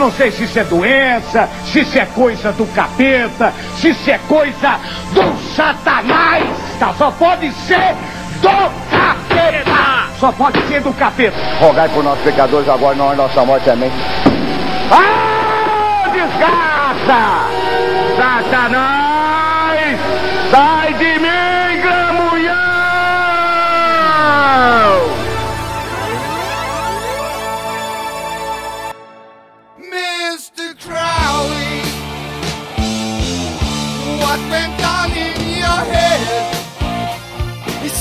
Eu não sei se isso é doença, se isso é coisa do capeta, se isso é coisa do satanás. Tá? Só pode ser do capeta. Só pode ser do capeta. Rogai por nossos pecadores agora na hora da nossa morte também. Ah, desgraça! Satanás! Sai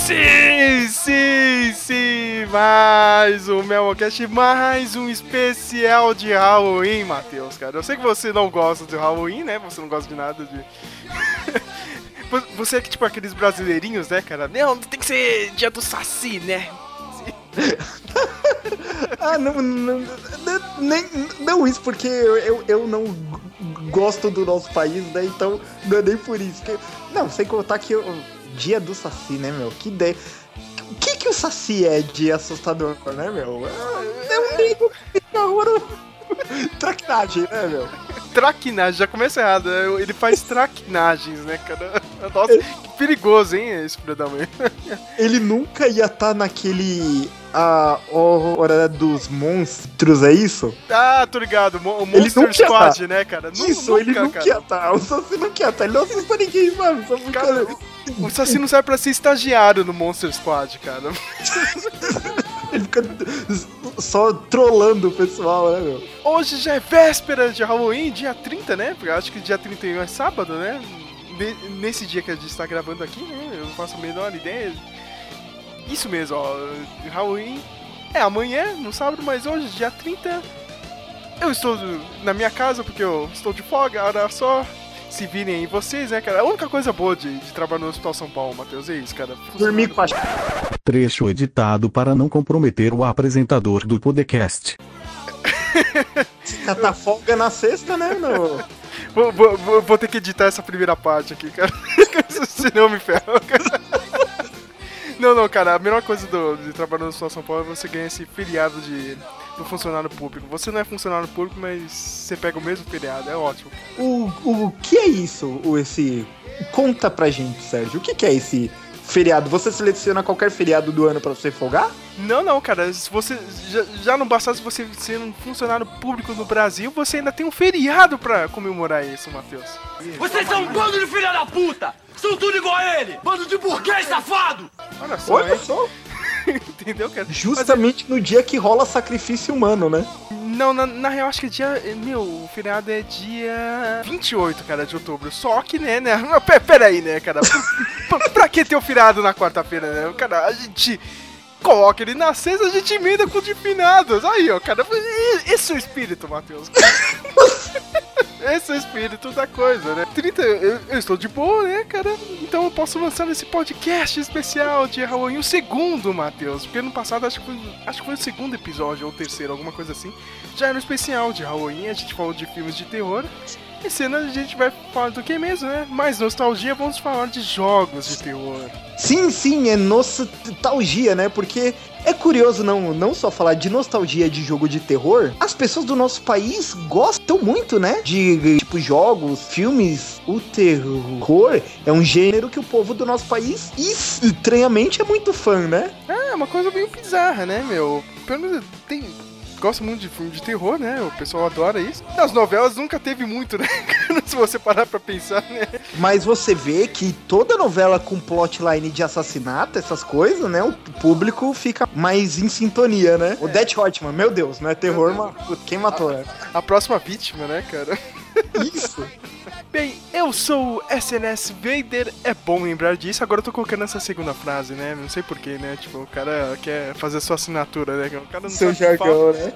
Sim, sim, sim, mais um Melmocast, mais um especial de Halloween, Matheus, cara. Eu sei que você não gosta de Halloween, né? Você não gosta de nada de... Você é que, tipo, aqueles brasileirinhos, né, cara? Não, tem que ser dia do Saci, né? Ah, não, não, nem, não isso, porque eu, eu, eu não gosto do nosso país, né? Então não é nem por isso. Não, sem contar que o dia do Saci, né, meu? Que ideia. O que, que o Saci é de assustador, né, meu? É um amigo que fica horror- Traquinagem, né, meu? Traquinagem, já começa errado. né? Ele faz traquinagens, né, cara? Nossa, que perigoso, hein, esse predamento. Ele nunca ia estar naquele. A hora dos monstros, é isso? Ah, tô ligado. O Ele Monster Squad, né, cara? Isso, ele nunca, não cara. quer estar. O Saci não quer estar. Ele não assusta ninguém, mano. Só Cara, o Saci não serve pra ser estagiário no Monster Squad, cara. Ele fica só trollando o pessoal, né, meu? Hoje já é véspera de Halloween, dia 30, né? Porque acho que dia 31 é sábado, né? Ne- Nesse dia que a gente tá gravando aqui, né? Eu não faço a menor ideia. Isso mesmo, ó. Halloween é amanhã, no sábado, mas hoje, dia 30, eu estou na minha casa porque eu estou de folga, olha só. Se virem aí vocês, né, cara? A única coisa boa de, de trabalhar no Hospital São Paulo, Matheus, é isso, cara. Dormir com a Trecho editado para não comprometer o apresentador do podcast. catar folga na sexta, né, meu? Vou, vou- vou- vou ter que editar essa primeira parte aqui, cara. Senão me ferro. cara. Não, não, cara, a melhor coisa do, de trabalhar no Hospital São Paulo é você ganhar esse feriado de, do funcionário público. Você não é funcionário público, mas você pega o mesmo feriado, é ótimo. O, o que é isso, o, esse... Conta pra gente, Sérgio. O que, que é esse feriado? Você seleciona qualquer feriado do ano pra você folgar? Não, não, cara, se você já, já não bastasse você ser um funcionário público no Brasil, você ainda tem um feriado pra comemorar isso, Matheus. Vocês são um bando de filha da puta! São tudo igual a ele! Bando de burguês safado! Olha só, Olha só. entendeu, cara? Justamente no dia que rola sacrifício humano, né? Não, na, na real, acho que é dia. Meu, o feriado é dia 28, cara, de outubro. Só que, né, né? Mas pe- Pera aí, né, cara? pra, pra que ter o feriado na quarta-feira, né? Cara, a gente coloca ele na sexta, a gente emenda com o de finados. Aí, ó, cara. e- Esse é o espírito, Matheus. Esse é o espírito da coisa, né? 30, eu, eu estou de boa, né, cara? Então eu posso lançar esse podcast especial de Halloween, o segundo, Matheus. Porque no passado acho que, foi, acho que foi o segundo episódio, ou o terceiro, alguma coisa assim. Já era um especial de Halloween, a gente falou de filmes de terror. Esse ano a gente vai falar do que mesmo, né? Mais nostalgia, vamos falar de jogos de terror. Sim, sim, é nostalgia, né? Porque é curioso não, não só falar de nostalgia de jogo de terror, as pessoas do nosso país gostam muito, né? De tipo jogos, filmes. O terror é um gênero que o povo do nosso país estranhamente é muito fã, né? É, uma coisa meio bizarra, né, meu? Pelo menos tem. Gosto muito de filme de terror, né? O pessoal adora isso. Nas novelas nunca teve muito, né? Se você parar pra pensar, né? Mas você vê que toda novela com plotline de assassinato, essas coisas, né? O público fica mais em sintonia, né? O Death Hotman, meu Deus, não é terror, mas quem matou, né? A próxima vítima, né, cara? Isso. Bem, eu sou o SNS Vader, é bom lembrar disso. Agora eu tô colocando essa segunda frase, né? Não sei porquê, né? Tipo, o cara quer fazer a sua assinatura, né? O cara não Seu jargão, né?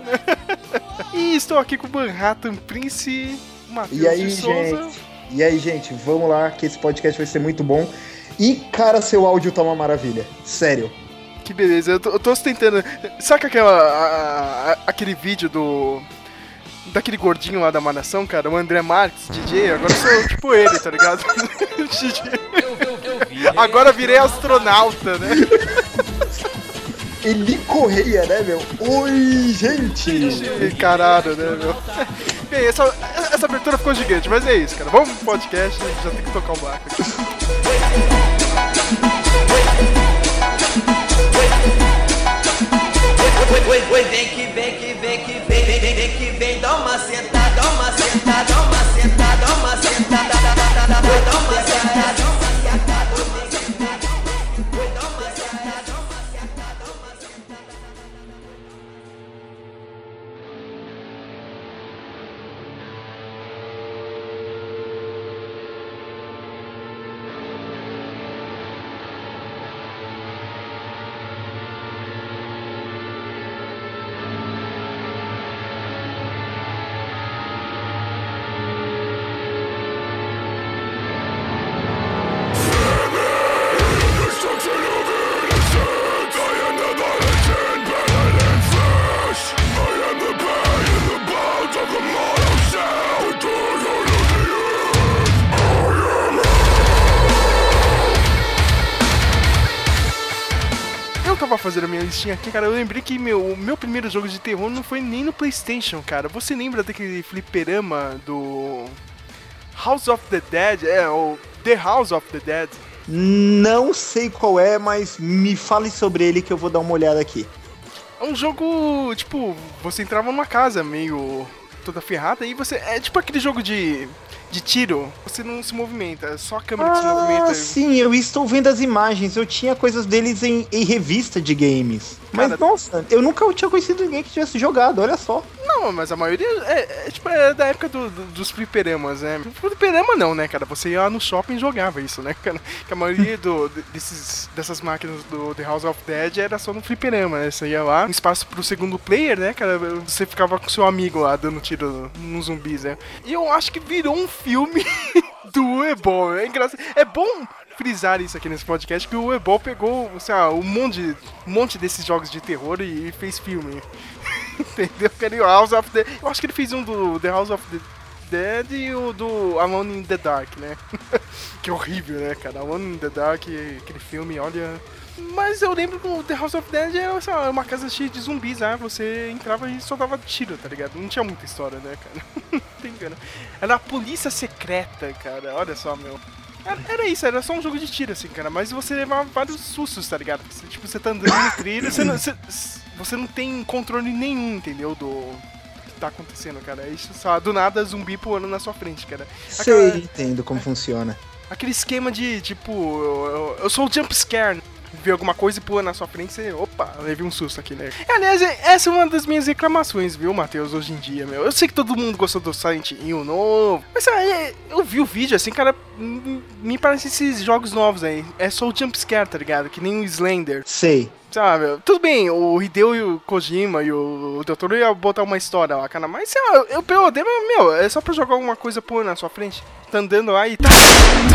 E estou aqui com o Manhattan Prince, Matheus E aí, Souza. gente? E aí, gente, vamos lá, que esse podcast vai ser muito bom. E, cara, seu áudio tá uma maravilha. Sério. Que beleza, eu tô, eu tô tentando. Saca aquela. a- a- aquele vídeo do. Daquele gordinho lá da Malhação, cara, o André Marques, DJ, agora eu sou tipo ele, tá ligado? DJ. Agora virei astronauta, né? Eli Correia, né, meu? Oi, gente! Caralho, né, meu? Bem, essa, essa abertura ficou gigante, mas é isso, cara. Vamos pro podcast, já tem que tocar o barco aqui. Oi, oi, que vem que vem que vem, dá uma sentada, Fazendo a minha listinha aqui, cara. Eu lembrei que meu, o meu primeiro jogo de terror não foi nem no PlayStation, cara. Você lembra daquele fliperama do House of the Dead? É, o The House of the Dead. Não sei qual é, mas me fale sobre ele que eu vou dar uma olhada aqui. É um jogo, tipo, você entrava numa casa meio toda ferrada e você. É tipo aquele jogo de, de tiro. Você não se movimenta, é só a câmera que se movimenta. Ah, sim, eu estou vendo as imagens. Eu tinha coisas deles em, em revista de games. Mas, Cara- nossa, eu nunca tinha conhecido ninguém que tivesse jogado, olha só. Não, mas a maioria é, é, tipo é da época do- do- dos fliperamas, né? Fliperama não, né, cara? Você ia lá no shopping e jogava isso, né, cara? Que a maioria do, desses, dessas máquinas do The House of Dead era só no fliperama, né? Você ia lá, um espaço pro segundo player, né, cara? Você ficava com seu amigo lá dando tiro nos zumbis, né? E eu acho que virou um filme do Ebol. É engraçado. É bom frisar isso aqui nesse podcast que o Ebol pegou, sei lá, um monte, um monte desses jogos de terror e, fez filme. Entendeu? Ele- House of the... Eu acho que ele fez um do The House of the Dead e o do Alone in the Dark, né? que horrível, né, cara? Alone in the Dark, aquele filme, olha. Mas eu lembro que o The House of Dead era sei lá, uma casa cheia de zumbis, ah, você entrava e só dava tiro, tá ligado? Não tinha muita história, né, cara? Não tem engano. Era a polícia secreta, cara, olha só, meu. Era, era isso, era só um jogo de tiro, assim, cara, mas você levava vários sustos, tá ligado? Você, tipo, você tá andando no trilho, você não, você, você não tem controle nenhum, entendeu? Do que tá acontecendo, cara. Isso só, do nada, zumbi pulando na sua frente, cara. Sei, Aquela- entendo como funciona. Aquele esquema de, tipo, eu, eu- eu sou o jump scare. Vê alguma coisa e pula na sua frente, você, opa, levei um susto aqui, né? Aliás, é- essa é uma das minhas reclamações, viu, Matheus, hoje em dia, meu. Eu sei que todo mundo gostou do Silent Hill novo, mas aí, eu vi o vídeo, assim, cara, me parece esses jogos novos aí. É só o jump scare, tá ligado? Que nem o Slender. Sei. Sabe, tudo bem, o Hideo e o Kojima e o, o Doutor ia botar uma história lá, cara, mas sei lá, eu, eu POD, mas, meu, é só pra jogar alguma coisa pô na sua frente. Tá andando lá e tá.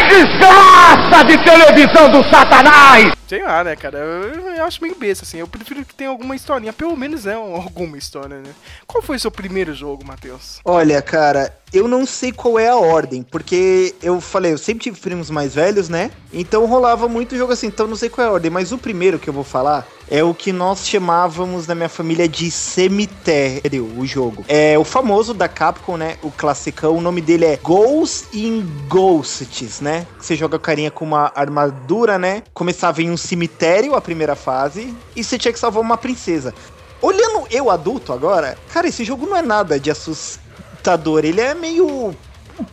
Desgraça de televisão do satanás! Sei lá, né, cara? Eu, eu acho meio besta, assim. Eu prefiro que tenha alguma historinha. Pelo menos é um- alguma história, né? Qual foi o seu primeiro jogo, Matheus? Olha, cara, eu não sei qual é a ordem, porque eu falei, eu sempre tive primos mais velhos, né? Então rolava muito jogo assim, então não sei qual é a ordem, mas o primeiro que eu vou falar é o que nós chamávamos na minha família de cemitério, o jogo. É o famoso da Capcom, né? O classicão, o nome dele é Ghosts in Ghosts, né? Você joga carinha com uma armadura, né? Começava em um cemitério a primeira fase e você tinha que salvar uma princesa. Olhando eu adulto agora, cara, esse jogo não é nada de assustador. Ele é meio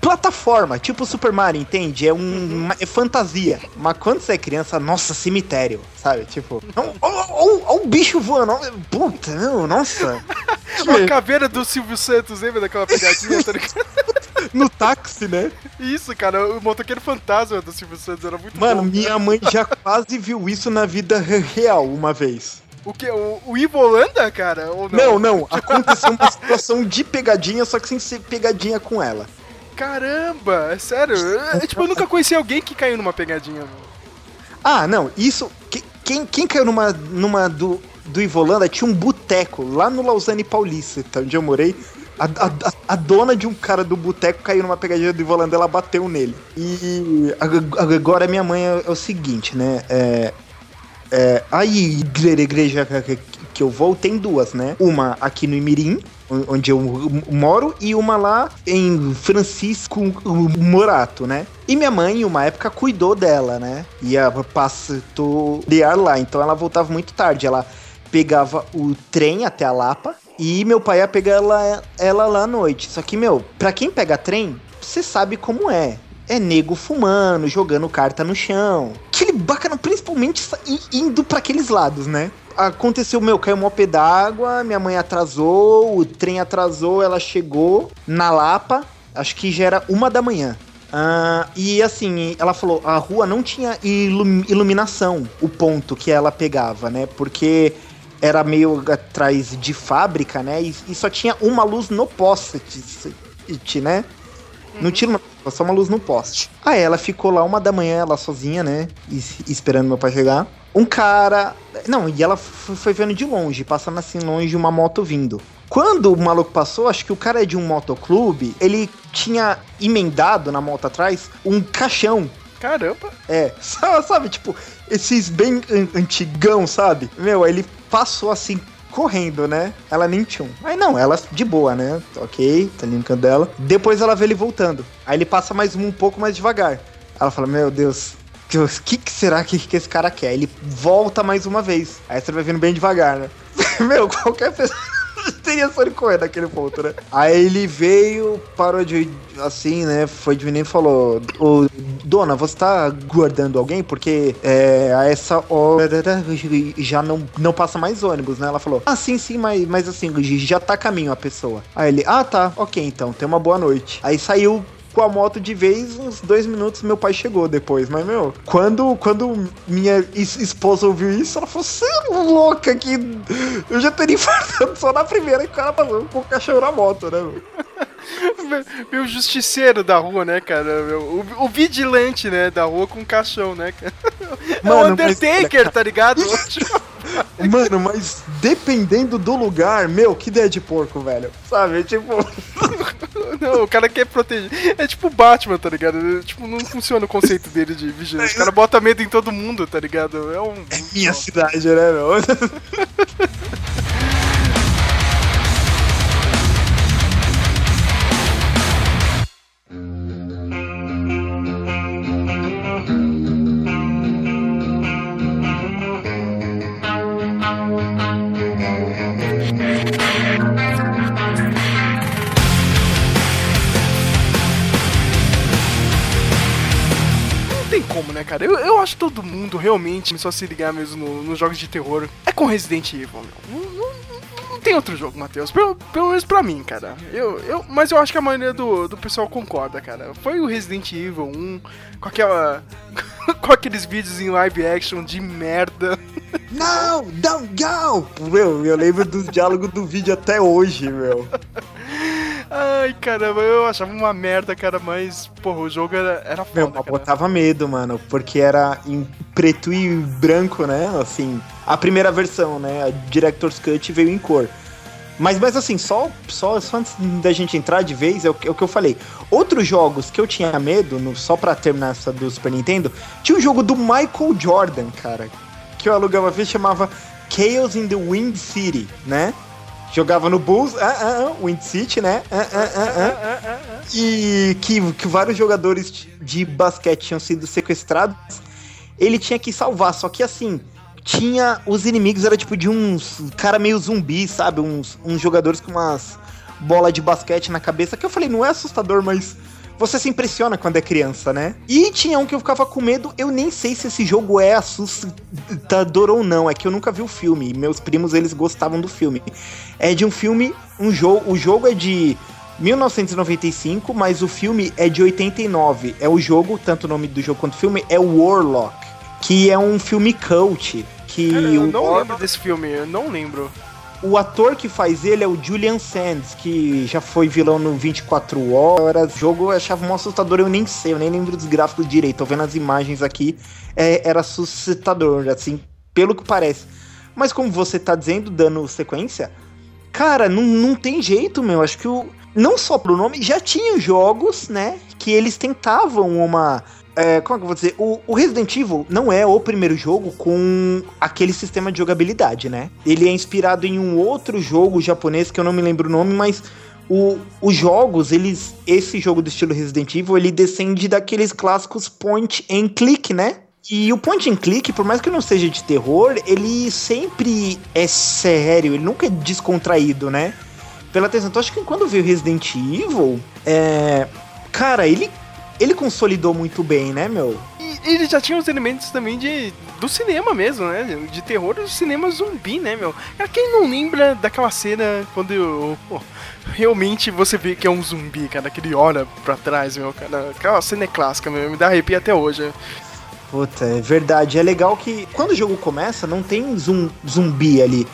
plataforma, tipo Super Mario, entende? É um é fantasia. Mas quando você é criança, nossa, cemitério, sabe? Tipo, olha o bicho voando. ó, Puta, não, nossa. Uma caveira do Silvio Santos, lembra daquela pegadinha? tá no táxi, né? Isso, cara, o motoqueiro fantasma do Silvio Santos era muito Mano, bom. minha mãe já quase viu isso na vida real uma vez. O que? O, o Ivo Holanda, cara? Ou Não, não, aconteceu uma situação de pegadinha, só que sem ser pegadinha com ela. Caramba, é sério? Eu, tipo, eu nunca conheci alguém que caiu numa pegadinha, mano. Ah, não, isso. que- Quem, quem caiu numa, numa do, do Ivolanda tinha um boteco lá no Lausanne Paulista, tá, onde eu morei. A, a- a- dona de um cara do boteco caiu numa pegadinha do Ivolanda, ela bateu nele. E ag- agora minha mãe é, é o seguinte, né? É, é, a igre- igreja que- eu vou tem duas, né? Uma aqui no Imirim on- onde eu moro, e uma lá em Francisco Morato, né? E minha mãe, em uma época, cuidou dela, né? Ia pastorear lá, então ela voltava muito tarde. Ela pegava o trem até a Lapa e meu pai ia pegar ela, ela lá à noite. Só que, meu, pra quem pega trem, você sabe como é. É nego fumando, jogando carta no chão. Aquele bacana, principalmente indo pra aqueles lados, né? Aconteceu, meu, caiu um pé d'água, minha mãe atrasou, o trem atrasou, ela chegou na Lapa, acho que já era uma da manhã. Ah, e assim, ela falou, a rua não tinha ilum- iluminação, o ponto que ela pegava, né? Porque era meio atrás de fábrica, né? E, e só tinha uma luz no poste, né? Não tinha uma, só uma luz no poste. Aí ela ficou lá uma da manhã, ela sozinha, né? es- Esperando meu pai chegar. Um cara. Não, e ela foi vendo de longe, passando assim longe uma moto vindo. Quando o maluco passou, acho que o cara é de um motoclube, ele tinha emendado na moto atrás um caixão. Caramba. É, sa- sabe, tipo, esses bem an- antigão, sabe? Meu, aí ele passou assim, correndo, né? Ela nem tinha um. Aí não, ela de boa, né? Ok, tá ali no canto dela. Depois ela vê ele voltando. Aí ele passa mais um, um pouco mais devagar. Ela fala, meu Deus, o que, que será que, que esse cara quer? Ele volta mais uma vez. Aí você vai vindo bem devagar, né? meu, qualquer pessoa teria só de correr naquele ponto, né? Aí ele veio, parou de. Assim, né? Foi de menino e falou: Ô, Dona, você tá guardando alguém? Porque é, a essa hora já não, não passa mais ônibus, né? Ela falou: Ah, sim, sim, mas, mas assim, já tá a caminho a pessoa. Aí ele: Ah, tá, ok, então, tenha uma boa noite. Aí saiu com a moto de vez, uns dois minutos meu pai chegou depois. Mas, meu, quando, quando minha es- esposa ouviu isso, ela falou: Você é louca que eu já teria infartado só na primeira que o cara passou com o cachorro na moto, né, meu? Meu justiceiro da rua, né, cara? Meu, o, o vigilante, né, da rua com caixão, né, cara? é o Mano, mas- Undertaker, tá ligado? Mano, mas dependendo do lugar, meu, que ideia de porco, velho. Sabe? Tipo. Não, o cara quer proteger. É tipo Batman, tá ligado? Tipo, não funciona o conceito dele de vigilante. O cara bota medo em todo mundo, tá ligado? É um. Minha cidade, né, meu? como, né, cara? Eu, eu acho que todo mundo realmente começou a se ligar mesmo no- nos jogos de terror. É com Resident Evil, meu. Não, não- não tem outro jogo, Matheus. Pelo, pelo menos pra mim, cara. Eu, eu, mas eu acho que a maioria do, do pessoal concorda, cara. Foi o Resident Evil 1, com aquela. com aqueles vídeos em live action de merda. Não, don't go! Meu, eu lembro dos diálogos do vídeo até hoje, meu. Ai, caramba, eu achava uma merda, cara, mas, porra, o jogo era, era Meu, foda, mas cara. botava medo, mano, porque era em preto e branco, né? Assim, a primeira versão, né? A Director's Cut veio em cor. Mas, mas assim, só, só, só antes da gente entrar de vez, é o, que- é o que eu falei. Outros jogos que eu tinha medo, no- só pra terminar essa do Super Nintendo, tinha um jogo do Michael Jordan, cara, que eu alugava uma vez, chamava Chaos in the Wind City, né? Jogava no Bulls, ah, ah, ah, Wind City, né? Ah, ah, ah. E que, que vários jogadores de basquete tinham sido sequestrados. Ele tinha que salvar, só que assim, tinha. Os inimigos era tipo de uns cara meio zumbi, sabe? Uns, uns jogadores com umas bola de basquete na cabeça. Que eu falei, não é assustador, mas você se impressiona quando é criança, né? E tinha um que eu ficava com medo. Eu nem sei se esse jogo é assustador ou não. É que eu nunca vi o filme. Meus primos, eles gostavam do filme. É de um filme, um jogo. O jogo é de 1995, mas o filme é de 89. É o jogo, tanto o nome do jogo quanto o filme, é Warlock. Que é um filme cult. Que Cara, eu não Warlock- lembro desse filme, eu não lembro. O ator que faz ele é o Julian Sands, que já foi vilão no 24 Horas. O jogo eu achava um assustador, eu nem sei, eu nem lembro dos gráficos direito. Tô vendo as imagens aqui, é, era assustador, assim, pelo que parece. Mas como você tá dizendo, dando sequência, cara, não, não tem jeito, meu. Acho que o. Não só pro nome, já tinha jogos, né? Que eles tentavam uma é, como é que eu vou dizer? O, o Resident Evil não é o primeiro jogo com aquele sistema de jogabilidade, né? Ele é inspirado em um outro jogo japonês que eu não me lembro o nome, mas o, os jogos, eles. Esse jogo do estilo Resident Evil, ele descende daqueles clássicos point and click, né? E o point and click, por mais que não seja de terror, ele sempre é sério, ele nunca é descontraído, né? Pela atenção. Então acho que quando veio Resident Evil, é. Cara, ele ele consolidou muito bem, né, meu? E ele já tinha os elementos também de do cinema mesmo, né? De terror do cinema zumbi, né, meu? Cara, quem não lembra daquela cena quando pô, realmente você vê que é um zumbi, cara, que ele olha pra trás, meu, cara. Aquela cena é clássica, meu, me dá arrepio até hoje. Puta, é verdade. É legal que quando o jogo começa, não tem zum, zumbi ali.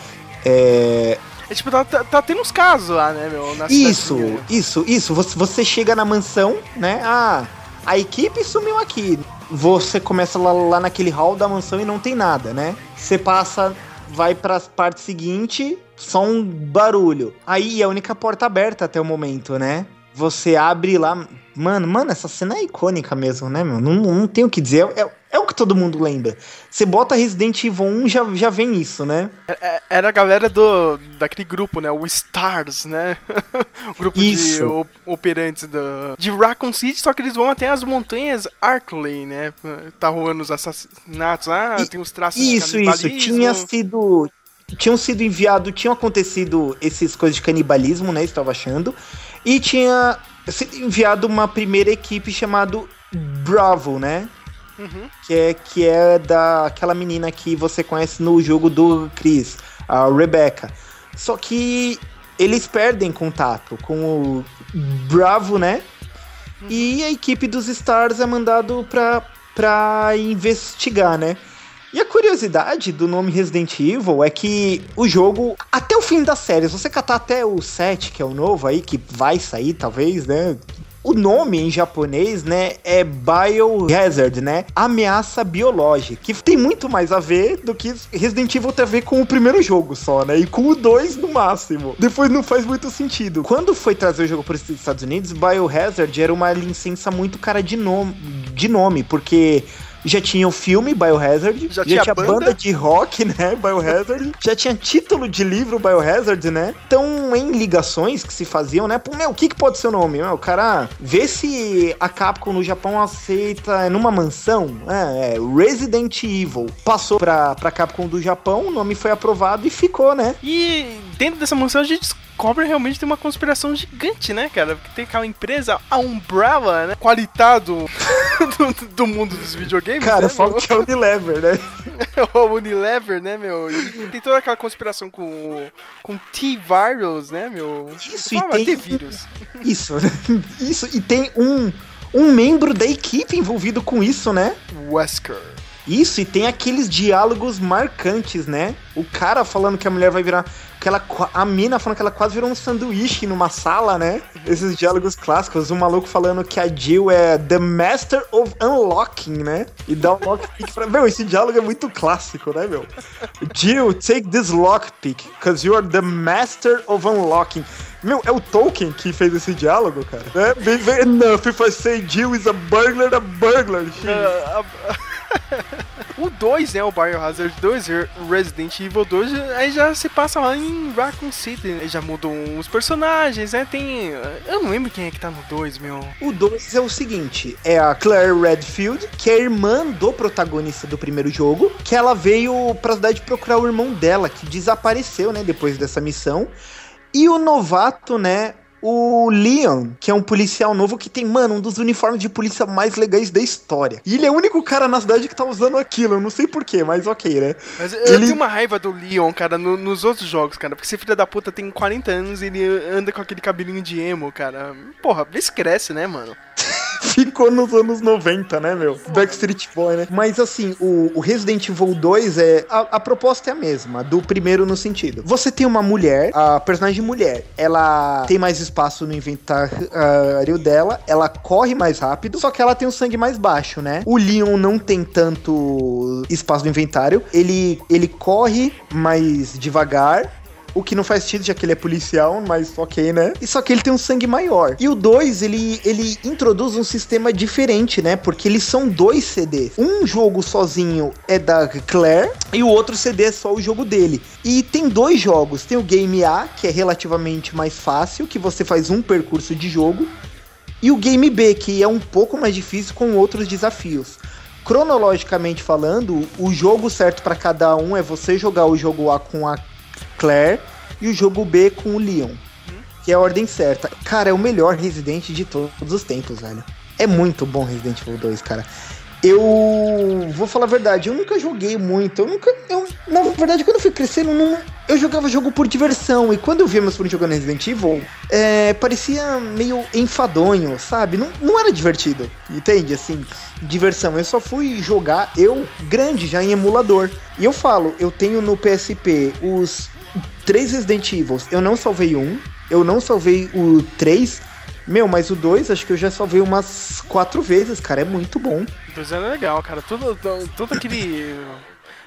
É, É tipo, tá, tá, tá tendo uns casos lá, né, meu? Isso, isso, isso. Você, você chega na mansão, né? Ah, a equipe sumiu aqui. Você começa lá, lá naquele hall da mansão e não tem nada, né? Você passa, vai pra parte seguinte, só um barulho. Aí é a única porta aberta até o momento, né? Você abre lá. Mano, mano, essa cena é icônica mesmo, né, meu? Não, não tem o que dizer. É, é o que todo mundo lembra. Você bota Resident Evil 1, já, já vem isso, né? É- Era a galera do daquele grupo, né? O Stars, né? o grupo de Isso. o- operantes do, de Raccoon City, só que eles vão até as montanhas Arkley, né? Tá rolando os assassinatos lá, E- tem os traços de Isso, isso. canibalismo. Tinha sido. Tinham sido enviado, tinham acontecido essas coisas de canibalismo, né? Estava achando. E tinha sido enviado uma primeira equipe chamado Bravo, né? Uhum. Que é, que é daquela menina que você conhece no jogo do Chris, a Rebecca. Só que eles perdem contato com o Bravo, né? E a equipe dos Stars é mandado pra, pra investigar, né? E a curiosidade do nome Resident Evil é que o jogo, até o fim da série, se você catar até o 7, que é o novo aí, que vai sair talvez, né? O nome em japonês, né, é Biohazard, né? Ameaça biológica, que tem muito mais a ver do que Resident Evil tem a ver com o primeiro jogo só, né? E com o 2 no máximo. Depois não faz muito sentido. Quando foi trazer o jogo para os Estados Unidos, Biohazard era uma licença muito cara de nome, de nome porque já tinha o filme Biohazard, Já tinha banda? banda? de rock, né? Biohazard, já tinha título de livro Biohazard, né? Então, em ligações que se faziam, né? Pô, meu, o que, que pode ser o nome? Meu, o cara, vê se a Capcom no Japão aceita numa mansão, é, é, Resident Evil. Passou pra, pra Capcom do Japão, o nome foi aprovado e ficou, né? E dentro dessa mansão a gente descobre realmente tem uma conspiração gigante, né, cara? Porque tem aquela empresa, a Umbrella, né? Qualitado do, do mundo dos videogames. Cara, né, fala meu? que é Unilever, né? o Unilever, né, meu? E tem toda aquela conspiração com o- com T-Virus, né, meu? Isso, Eu falava, e tem- T-Vírus. Isso, isso, e tem um, um membro da equipe envolvido com isso, né? Wesker. Isso, e tem aqueles diálogos marcantes, né? O cara falando que a mulher vai virar. Que ela, a mina falando que ela quase virou um sanduíche numa sala, né? Esses diálogos clássicos. O maluco falando que a Jill é the master of unlocking, né? E dá um lockpick pra. Meu, esse diálogo é muito clássico, né, meu? Jill, take this lockpick, cause you are the master of unlocking. Meu, é o Tolkien que fez esse diálogo, cara. Bem enough if I say Jill is a burglar, a burglar. A- o 2, né? O Biohazard 2, Re- Resident Evil 2, aí já se passa lá em Raccoon City. né? Já mudam os personagens, né? Tem. Eu não lembro quem é que tá no 2, meu. O 2 é o seguinte: é a Claire Redfield, que é irmã do protagonista do primeiro jogo, que ela veio pra cidade procurar o irmão dela, que desapareceu, né, depois dessa missão. E o novato, né, o Leon, que é um policial novo que tem, mano, um dos uniformes de polícia mais legais da história. E ele é o único cara na cidade que tá usando aquilo, eu não sei porquê, mas ok, né? Mas eu Ele- tenho uma raiva do Leon, cara, no- nos outros jogos, cara. Porque esse filho da puta tem 40 anos e ele anda com aquele cabelinho de emo, cara. Porra, vê se cresce, né, mano? ficou nos anos 90, né, meu? Backstreet Boy, né? Mas assim, o, o Resident Evil 2 é. A, a proposta é a mesma, do primeiro no sentido. Você tem uma mulher, a personagem mulher, ela tem mais espaço no inventário dela, ela corre mais rápido, só que ela tem o sangue mais baixo, né? O Leon não tem tanto espaço no inventário, ele, ele corre mais devagar. O que não faz sentido, já que ele é policial, mas ok, né? E só que ele tem um sangue maior. E o 2, ele, ele introduz um sistema diferente, né? Porque eles são dois CDs. Um jogo sozinho é da Claire e o outro CD é só o jogo dele. E tem dois jogos. Tem o Game A, que é relativamente mais fácil, que você faz um percurso de jogo. E o Game B, que é um pouco mais difícil com outros desafios. Cronologicamente falando, o jogo certo para cada um é você jogar o jogo A com a Claire e o jogo B com o Leon. Que é a ordem certa. Cara, é o melhor Resident de todos os tempos, velho. É muito bom Resident Evil 2, cara. Eu vou falar a verdade, eu nunca joguei muito. Eu nunca. Eu, na verdade, quando eu fui crescendo, eu jogava jogo por diversão. E quando eu via meus primos jogando Resident Evil, é, parecia meio enfadonho, sabe? Não, não era divertido. Entende? Assim, diversão. Eu só fui jogar, eu, grande, já em emulador. E eu falo, eu tenho no PSP os três Resident Evil. Eu não salvei um, eu não salvei o 3. Meu, mas o 2 acho que eu já salvei umas quatro vezes, cara. É muito bom. O 2 era legal, cara. Todo, todo aquele.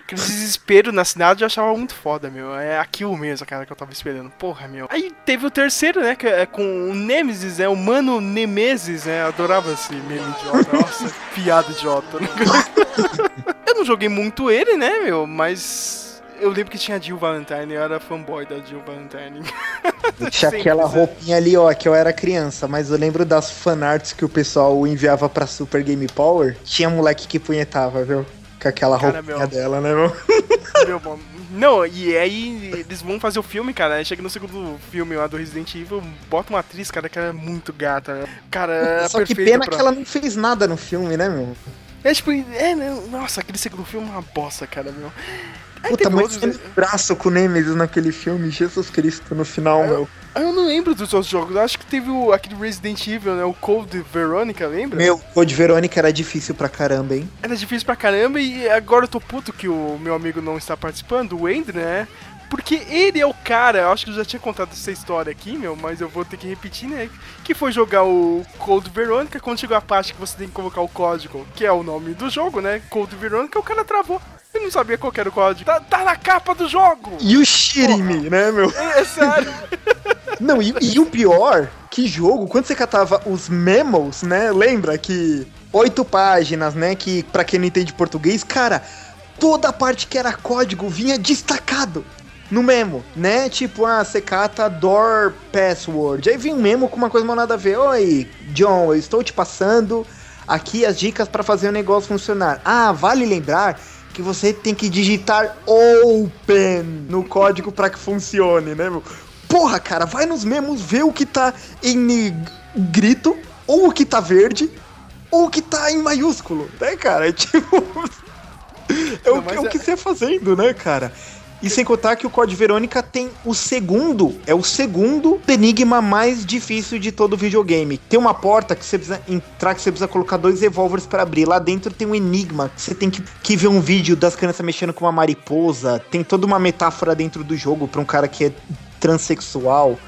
Aquele desespero na cidade eu achava muito foda, meu. É aquilo mesmo, cara, que eu tava esperando. Porra, meu. Aí teve o terceiro, né? Que é com o Nemesis, é o Mano Nemesis, né? Adorava esse meme idiota. Nossa, piada idiota. né? eu não joguei muito ele, né, meu? Mas. Eu lembro que tinha a Jill Valentine, eu era fanboy da Jill Valentine. Tinha aquela roupinha ali, ó, que eu era criança, mas eu lembro das fanarts que o pessoal enviava pra Super Game Power. Tinha moleque que punhetava, viu? Com aquela Cara, roupinha meu. dela, né, meu? Meu, mano. Não, e aí eles vão fazer o filme, cara. Aí chega no segundo filme lá do Resident Evil, bota uma atriz, cara, que é muito gata. né? Cara, é Só que pena pra- que ela não fez nada no filme, né, meu? É tipo, é, né? Nossa, aquele segundo filme é uma bosta, cara, meu. Aí Puta, mas outros, braço com o Nemesis naquele filme, Jesus Cristo, no final, meu. Ah, Eu não lembro dos outros jogos. Eu acho que teve o, aquele Resident Evil, né? O Cold Veronica, lembra? Meu, Code Verônica era difícil pra caramba, hein? Era difícil pra caramba e agora eu tô puto que o meu amigo não está participando, o Andrew, né? Porque ele é o cara, eu acho que eu já tinha contado essa história aqui, meu, mas eu vou ter que repetir, né? Que foi jogar o Cold Veronica, quando chegou a parte que você tem que colocar o código, que é o nome do jogo, né? Cold Veronica, o cara travou. Ele não sabia qual que era o código. Tá, tá na capa do jogo! E o Shirime, né, meu? É, é sério. Não, e, e o pior, que jogo, quando você catava os memos, né? Lembra que oito páginas, né? Que pra quem não entende português, cara, toda a parte que era código vinha destacado no memo, né? Tipo, ah, você cata door password. Aí vinha um memo com uma coisa mal nada a ver. Oi, John, eu estou te passando aqui as dicas pra fazer o negócio funcionar. Ah, vale lembrar que você tem que digitar open no código pra que funcione, né, meu? Porra, cara, vai nos memos ver o que tá em grito, ou o que tá verde, ou o que tá em maiúsculo, né, cara? É tipo. é, o, Não, é o é- que você ia fazendo, né, cara? E sem contar que o Code Verônica tem o segundo, é o segundo enigma mais difícil de todo videogame. Tem uma porta que você precisa entrar, que você precisa colocar dois revólveres pra abrir. Lá dentro tem um enigma, que você tem que, que ver um vídeo das crianças mexendo com uma mariposa. Tem toda uma metáfora dentro do jogo pra um cara que é transexual.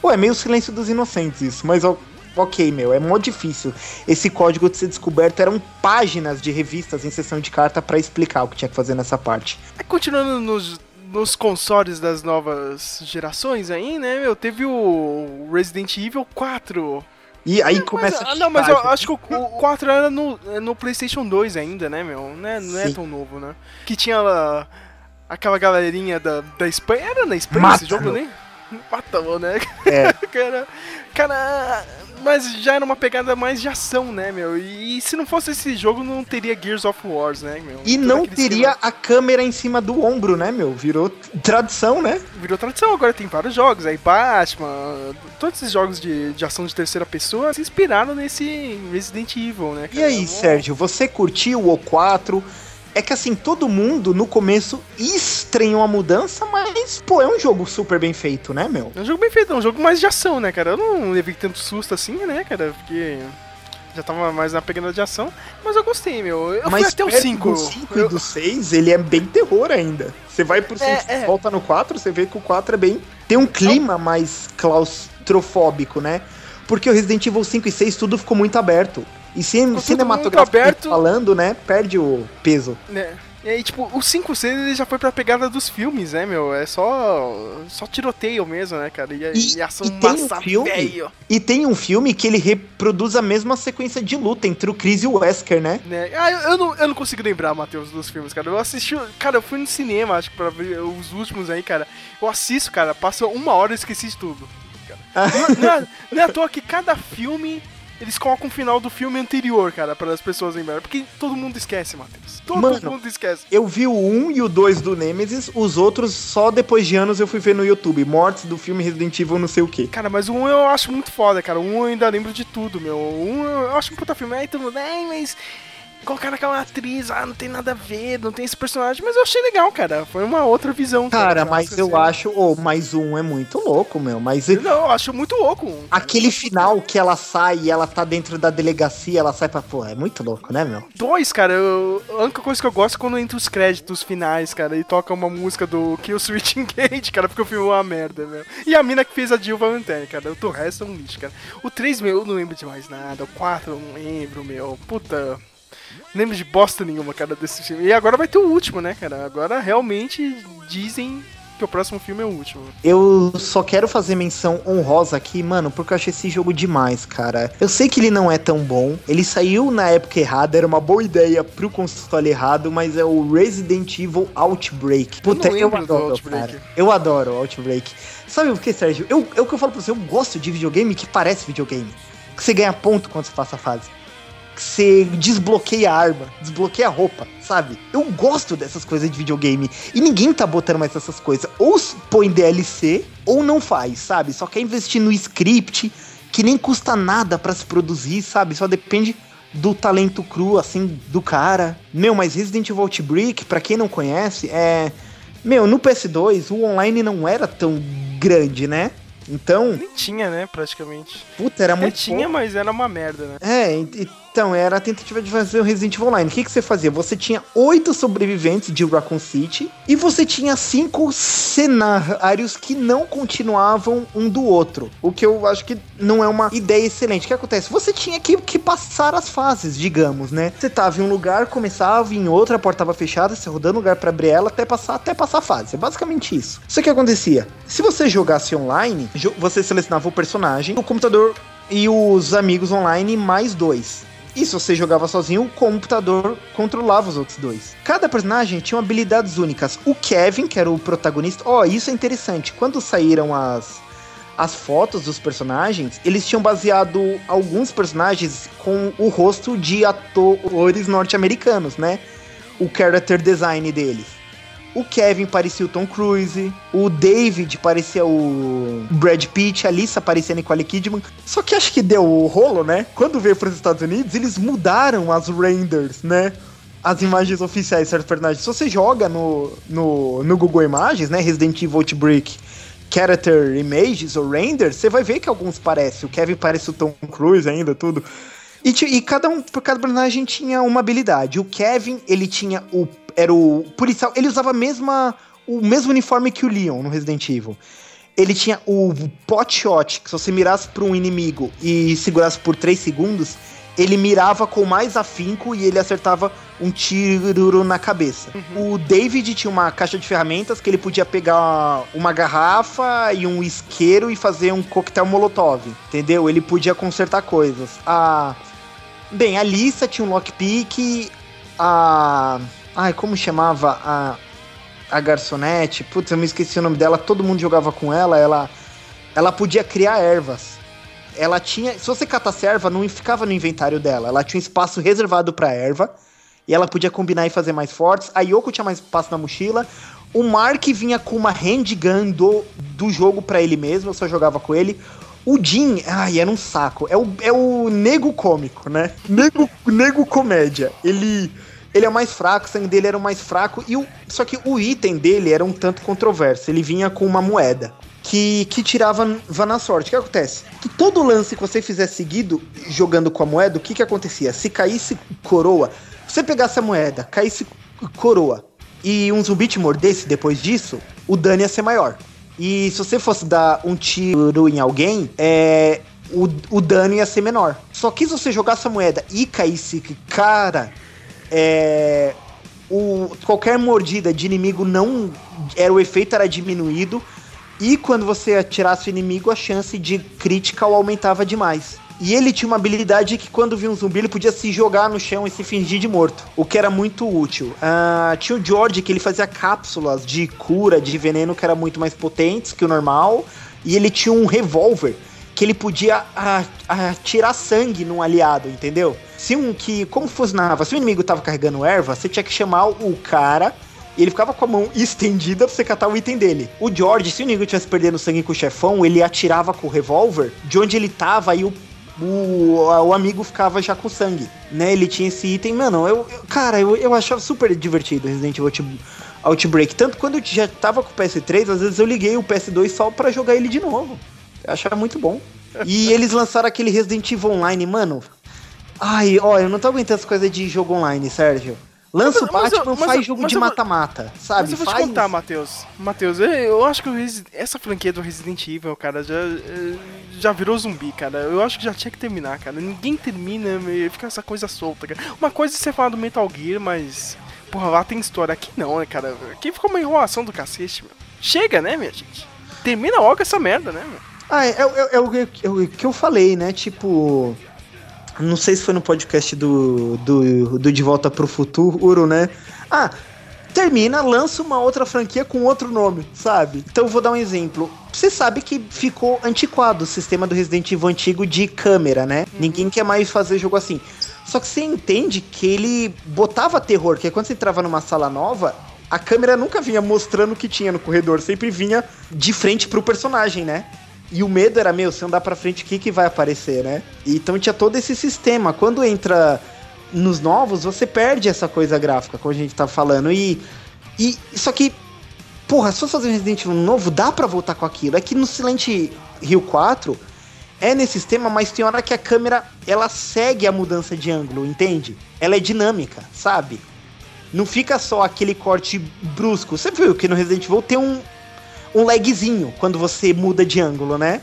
Pô, é meio silêncio dos inocentes isso, mas ó, ok, meu, é mó difícil. Esse código de ser descoberto eram páginas de revistas em sessão de carta pra explicar o que tinha que fazer nessa parte. Aí, Continuando nos, nos consoles das novas gerações aí, né, meu, teve o Resident Evil 4. E aí Mas, começa. ah, não, mas eu acho que o, o 4 era no, no PlayStation 2 ainda, né, meu? Né? Não é Sim. tão novo, né? Que tinha lá aquela galerinha da, da Espanha. Era na Espanha esse Mátalo. jogo, né? Mátalo, né? É. cara, cara, mas já era uma pegada mais de ação, né, meu? E, se não fosse esse jogo, não teria Gears of Wars, né, meu? E Todo não teria esquema. a câmera em cima do ombro, né, meu? Virou tradição, né? Virou tradição, agora tem vários jogos, aí Batman, todos esses jogos de, de ação de terceira pessoa se inspiraram nesse Resident Evil, né? E cara? aí, Sérgio, você curtiu o O4? É que assim, todo mundo no começo estranhou a mudança, mas, pô, é um jogo super bem feito, né, meu? É um jogo bem feito, é um jogo mais de ação, né, cara? Eu não levei tanto susto assim, né, cara? Porque já tava mais na pegada de ação, mas eu gostei, meu. Eu fui até o perto 5. do 5 e do 6, ele é bem terror ainda. Você vai pro 5 É, é. volta no 4, você vê que o 4 é bem. Tem um clima mais claustrofóbico, né? Porque o Resident Evil 5 e 6 tudo ficou muito aberto. E cin tudo cinematograficamente muito aberto. falando, né? Perde o peso. Né? E aí, tipo, o 5 6 ele já foi pra pegada dos filmes, né, meu? É só. Só tiroteio mesmo, né, cara? E, E- e ação e tem um massa filme- velho. E tem um filme que ele reproduz a mesma sequência de luta entre o Chris e o Wesker, né? Né? Ah, eu, eu não, eu não consigo lembrar, Matheus, dos filmes, cara. Eu assisti. Cara, eu fui no cinema, acho que pra ver os últimos aí, cara. Eu assisto, cara, passa uma hora e esqueci de tudo. cara. Não, não é, não é à toa que cada filme. Eles colocam o final do filme anterior, cara, para as pessoas lembrarem. Porque todo mundo esquece, Matheus. Todo Mano, mundo esquece. Eu vi o 1 e o 2 do Nemesis, os outros só depois de anos eu fui ver no YouTube. Mortes do filme Resident Evil não sei o que. Cara, mas o 1 eu acho muito foda, cara. O 1 eu ainda lembro de tudo, meu. O 1 eu acho um puta filme. Aí todo mundo, mas. Colocaram aquela atriz, ah, não tem nada a ver, não tem esse personagem. Mas eu achei legal, cara. Foi uma outra visão. Cara, da mas eu cena. acho, ô, mais um é muito louco, meu. Mas Não, eu acho muito louco. cara. aquele final que ela sai e ela tá dentro da delegacia, ela sai pra porra, é muito louco, né, meu? Dois, cara, eu, a única coisa que eu gosto é quando entra os créditos finais, cara, e toca uma música do Kill Switch Engage, cara, porque o filme é uma merda, meu. E a mina que fez a Jill Valentine, cara, o resto é um lixo, cara. O 3, meu, eu não lembro de mais nada. O 4, eu não lembro, meu. Puta. Lembro de bosta nenhuma, cara, desse filme. E agora vai ter o último, né, cara? Agora realmente dizem que o próximo filme é o último. Eu só quero fazer menção honrosa aqui, mano, porque eu achei esse jogo demais, cara. Eu sei que ele não é tão bom, ele saiu na época errada, era uma boa ideia pro console errado, mas é o Resident Evil Outbreak. Puta, eu, do adoro, Outbreak. cara. Eu adoro o Outbreak. Sabe por que, Sérgio? Eu, é o que eu falo pra você, eu gosto de videogame que parece videogame. Que você ganha ponto quando você passa a fase. Que você desbloqueia a arma, desbloqueia a roupa, sabe? Eu gosto dessas coisas de videogame. E ninguém tá botando mais essas coisas. Ou põe DLC, ou não faz, sabe? Só quer investir no script, que nem custa nada pra se produzir, sabe? Só depende do talento cru, assim, do cara. Meu, mas Resident Evil Outbreak, pra quem não conhece, é. Meu, no PS2 o online não era tão grande, né? Então, Nem tinha, né, praticamente. puta, era É, muito. tinha, mas era uma merda, né? É, e- então, era a tentativa de fazer o Resident Evil Online. O que, que você fazia? Você tinha oito sobreviventes de Raccoon City e você tinha cinco cenários que não continuavam um do outro. O que eu acho que não é uma ideia excelente. O que acontece? Você tinha que, que passar as fases, digamos, né? Você tava em um lugar, começava em outro, a porta tava fechada, você rodando lugar pra abrir ela até passar, até passar a fase. É basicamente isso. Isso que acontecia. Se você jogasse online, você selecionava o personagem, o computador e os amigos online mais dois. E se você jogava sozinho, o computador controlava os outros dois. Cada personagem tinha habilidades únicas. O Kevin, que era o protagonista, ó, isso é interessante. Quando saíram as as fotos dos personagens, eles tinham baseado alguns personagens com o rosto de atores norte-americanos, né? O character design deles. O Kevin parecia o Tom Cruise, o David parecia o Brad Pitt, a Lisa parecia a Nicole Kidman. Só que acho que deu o rolo, né? Quando veio para os Estados Unidos, eles mudaram as renders, né? As imagens oficiais de certos personagens. Se você joga no, no, no Google Imagens, né? Resident Evil Outbreak Character Images ou Renders, você vai ver que alguns parecem. O Kevin parece o Tom Cruise ainda, tudo. E, e cada um, por cada personagem tinha uma habilidade. O Kevin, ele tinha o. Era o policial. Ele usava a mesma, o mesmo uniforme que o Leon no Resident Evil. Ele tinha o pot shot, que se você mirasse para um inimigo e segurasse por 3 segundos, ele mirava com mais afinco e ele acertava um tiro na cabeça. O David tinha uma caixa de ferramentas que ele podia pegar uma garrafa e um isqueiro e fazer um coquetel molotov, entendeu? Ele podia consertar coisas. A Bem, a Lisa tinha um lockpick, a Ai, como chamava a a garçonete? Putz, eu me esqueci o nome dela, todo mundo jogava com ela, ela ela podia criar ervas. Ela tinha, se você catasse erva, não ficava no inventário dela. Ela tinha um espaço reservado para erva e ela podia combinar e fazer mais fortes. A Yoko tinha mais espaço na mochila. O Mark vinha com uma handgun do, do jogo para ele mesmo, eu só jogava com ele. O Jim, ai, era um saco. É o, é o nego cômico, né? Nego, nego comédia. Ele, ele é o mais fraco, o sangue dele era o mais fraco. E o, só que o item dele era um tanto controverso. Ele vinha com uma moeda que, que tirava vá na sorte. O que acontece? Que todo lance que você fizer seguido jogando com a moeda, o que que acontecia? Se caísse coroa, você pegasse a moeda, caísse coroa e um zumbi te mordesse depois disso, o dano ia ser maior. E se você fosse dar um tiro em alguém, é, o, o dano ia ser menor. Só que se você jogasse a moeda e caísse cara, é, o, qualquer mordida de inimigo não. Era, o efeito era diminuído. E quando você atirasse o inimigo, a chance de critical aumentava demais. E ele tinha uma habilidade que quando via um zumbi, ele podia se jogar no chão e se fingir de morto. O que era muito útil. Ah, tinha o George, que ele fazia cápsulas de cura, de veneno, que era muito mais potentes que o normal. E ele tinha um revólver que ele podia ah, atirar sangue num aliado, entendeu? Se um que. Como funcionava? Se o inimigo tava carregando erva, você tinha que chamar o cara e ele ficava com a mão estendida pra você catar o item dele. O George, se o inimigo estivesse perdendo sangue com o chefão, ele atirava com o revólver de onde ele tava e o, o, o amigo ficava já com sangue, né? Ele tinha esse item. Mano, eu, eu cara, eu, eu achava super divertido Resident Evil Outbreak. Tanto quando eu já tava com o PS3, às vezes eu liguei o PS2 só pra jogar ele de novo. Eu achava muito bom. E eles lançaram aquele Resident Evil Online, mano. Ai, ó, eu não tô aguentando as coisas de jogo online, Sérgio. Lança o Mas Batman, mas faz eu- jogo mas de mata-mata, sabe? Mas eu vou faz... te contar, Matheus. Matheus, eu, eu acho que Resi- essa franquia do Resident Evil, cara, já, eh, já virou zumbi, cara. Eu acho que já tinha que terminar, cara. Ninguém termina, fica essa coisa solta, cara. Uma coisa é você falar do Metal Gear, mas. Porra, lá tem história. Aqui não, né, cara? Aqui ficou uma enrolação do cacete, meu. Chega, né, minha gente? Termina logo essa merda, né, meu? Ah, é, é, é, é o que- eu falei, né? Tipo. Não sei se foi no podcast do, do, do De Volta pro Futuro, né? Ah, termina, lança uma outra franquia com outro nome, sabe? Então eu vou dar um exemplo. Você sabe que ficou antiquado o sistema do Resident Evil antigo de câmera, né? Ninguém quer mais fazer jogo assim. Só que você entende que ele botava terror, que quando você entrava numa sala nova, a câmera nunca vinha mostrando o que tinha no corredor, sempre vinha de frente pro personagem, né? E o medo era, meu, se andar pra frente, o que, que vai aparecer, né? Então tinha todo esse sistema. Quando entra nos novos, você perde essa coisa gráfica, como a gente tá falando. E. e só que. Porra, se for fazer um Resident Evil novo, dá pra voltar com aquilo. É que no Silent Hill 4 é nesse sistema, mas tem hora que a câmera ela segue a mudança de ângulo, entende? Ela é dinâmica, sabe? Não fica só aquele corte brusco. Você viu que no Resident Evil tem um, um lagzinho quando você muda de ângulo, né?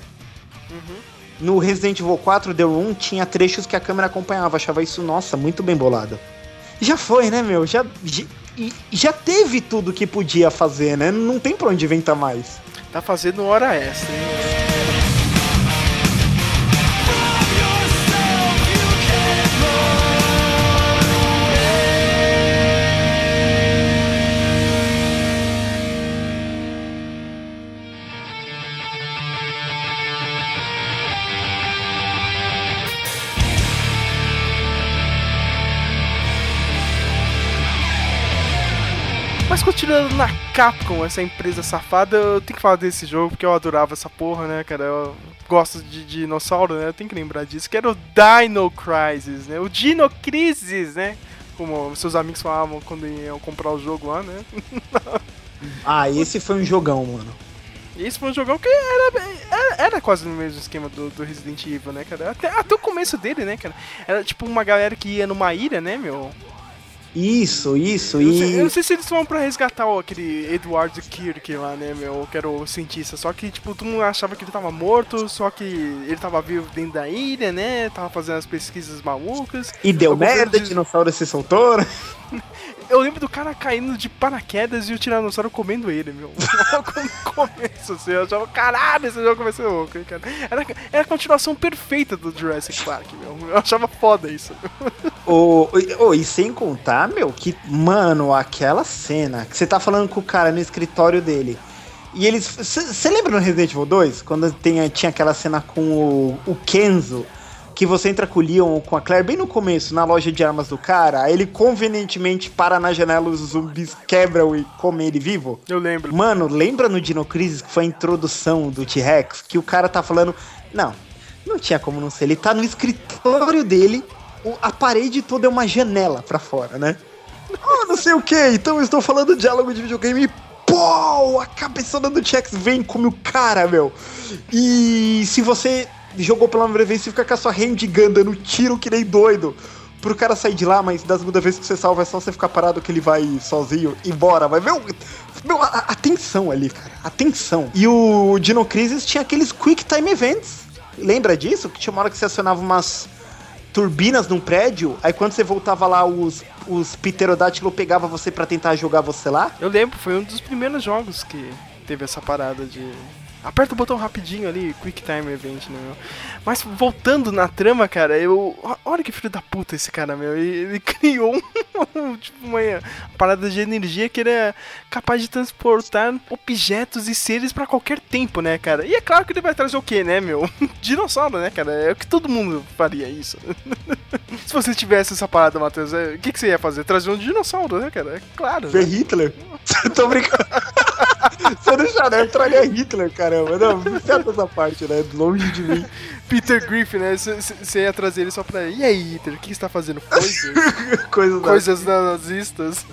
No Resident Evil 4 The Room tinha trechos que a câmera acompanhava, achava isso, nossa, muito bem bolado. Já foi, né, meu? Já, já, já teve tudo que podia fazer, né? Não tem pra onde inventar mais. Tá fazendo hora extra, hein? Continuando na Capcom, essa empresa safada, eu tenho que falar desse jogo porque eu adorava essa porra, né, cara? Eu gosto de dinossauro, né? Eu tenho que lembrar disso. Que era o Dino Crisis, né? O Dino Crisis, né? Como seus amigos falavam quando iam comprar o jogo lá, né? Ah, esse foi um jogão, mano. Esse foi um jogão que era, era, era quase no mesmo esquema do, do Resident Evil, né, cara? Até, até o começo dele, né, cara? Era tipo uma galera que ia numa ilha, né, meu? Isso, isso, Eu não, sei, eu e. não sei se eles vão pra resgatar o- aquele Edward Kirk lá, né, meu, que era o cientista. Só que, tipo, todo mundo achava que ele tava morto, só que ele tava vivo dentro da ilha, né? Tava fazendo as pesquisas malucas. E deu merda, diz- dinossauro se soltou? Eu lembro do cara caindo de paraquedas e o Tiranossauro comendo ele, meu. Logo no começo, assim, eu achava, caralho, esse jogo vai ser louco, hein, cara. Era, era a continuação perfeita do Jurassic Park, meu. Eu achava foda isso. Ô, ô, e sem contar, meu, que, mano, aquela cena que você tá falando com o cara no escritório dele. E eles. Você lembra no Resident Evil 2? Quando tem, tinha aquela cena com o, o Kenzo, que você entra com o Leon ou com a Claire bem no começo, na loja de armas do cara, aí ele convenientemente para na janela, os zumbis quebram e comem ele vivo? Eu lembro. Mano, lembra no Dino Crisis que foi a introdução do T-Rex? Que o cara tá falando. Não, não tinha como não ser. Ele tá no escritório dele, a parede toda é uma janela pra fora, né? Ah, não sei o que, então eu estou falando diálogo de videogame e pô, a cabeçona do T-Rex vem come o cara, meu. E se você jogou pela primeira vez, você fica com a sua handgun dando tiro que nem doido. Pro cara sair de lá, mas das segunda vez que você salva é só você ficar parado que ele vai sozinho embora. Mas, meu, meu a, a tensão ali, cara. A tensão. E o Dino Crisis tinha aqueles Quick Time Events. Lembra disso? Que tinha uma hora que você acionava umas turbinas num prédio, aí quando você voltava lá, os, os pterodátilos pegavam você pra tentar jogar você lá? Eu lembro, foi um dos primeiros jogos que teve essa parada de. Aperta o botão rapidinho ali, Quick Time Event, né? Mas voltando na trama, cara, eu. Olha que filho da puta esse cara, meu. Ele, ele criou um, tipo, uma parada de energia que era capaz de transportar objetos e seres pra qualquer tempo, né, cara? E é claro que ele vai trazer o quê, né, meu? Dinossauro, né, cara? É o que todo mundo faria isso. Se você tivesse essa parada, Matheus, é, o que, que você ia fazer? Trazer um dinossauro, né, cara? É claro. Ver Né? Hitler? Tô brincando. Você não já deve trazer Hitler, caramba. Não, me essa parte, né? Longe de mim. Peter Griffin, né? Você ia trazer ele só pra. E aí, Hitler, o que você tá fazendo? Coisas? Coisas nazistas.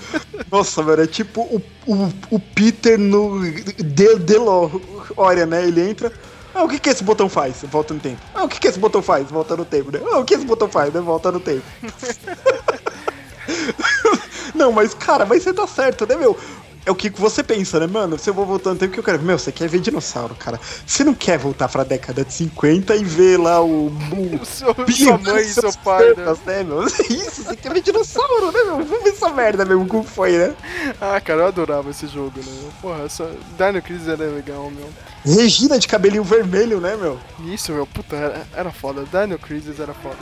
Nossa, mano, é tipo o, o, o Peter no De DeLorean, né? Ele entra. Ah, o que que esse botão faz? Volta no tempo. Ah, o que que esse botão faz? Volta no tempo, né? Ah, o que esse botão faz? Né? Volta no tempo. Não, mas cara, mas você tá certo, né, meu? É o que você pensa, né, mano? Se eu vou voltar no tempo que eu quero. Meu, você quer ver dinossauro, cara. Você não quer voltar pra década de 50 e ver lá o. o O seu, sua mãe e seu pai, né? tetas, né, meu? Isso, você quer ver dinossauro, né, meu? Vamos ver essa merda mesmo, como foi, né? Ah, cara, eu adorava esse jogo, né? Porra, essa Dino Crisis era legal, meu. Regina de cabelinho vermelho, né, meu? Isso, meu, puta, era, era foda. Dino Crisis era foda.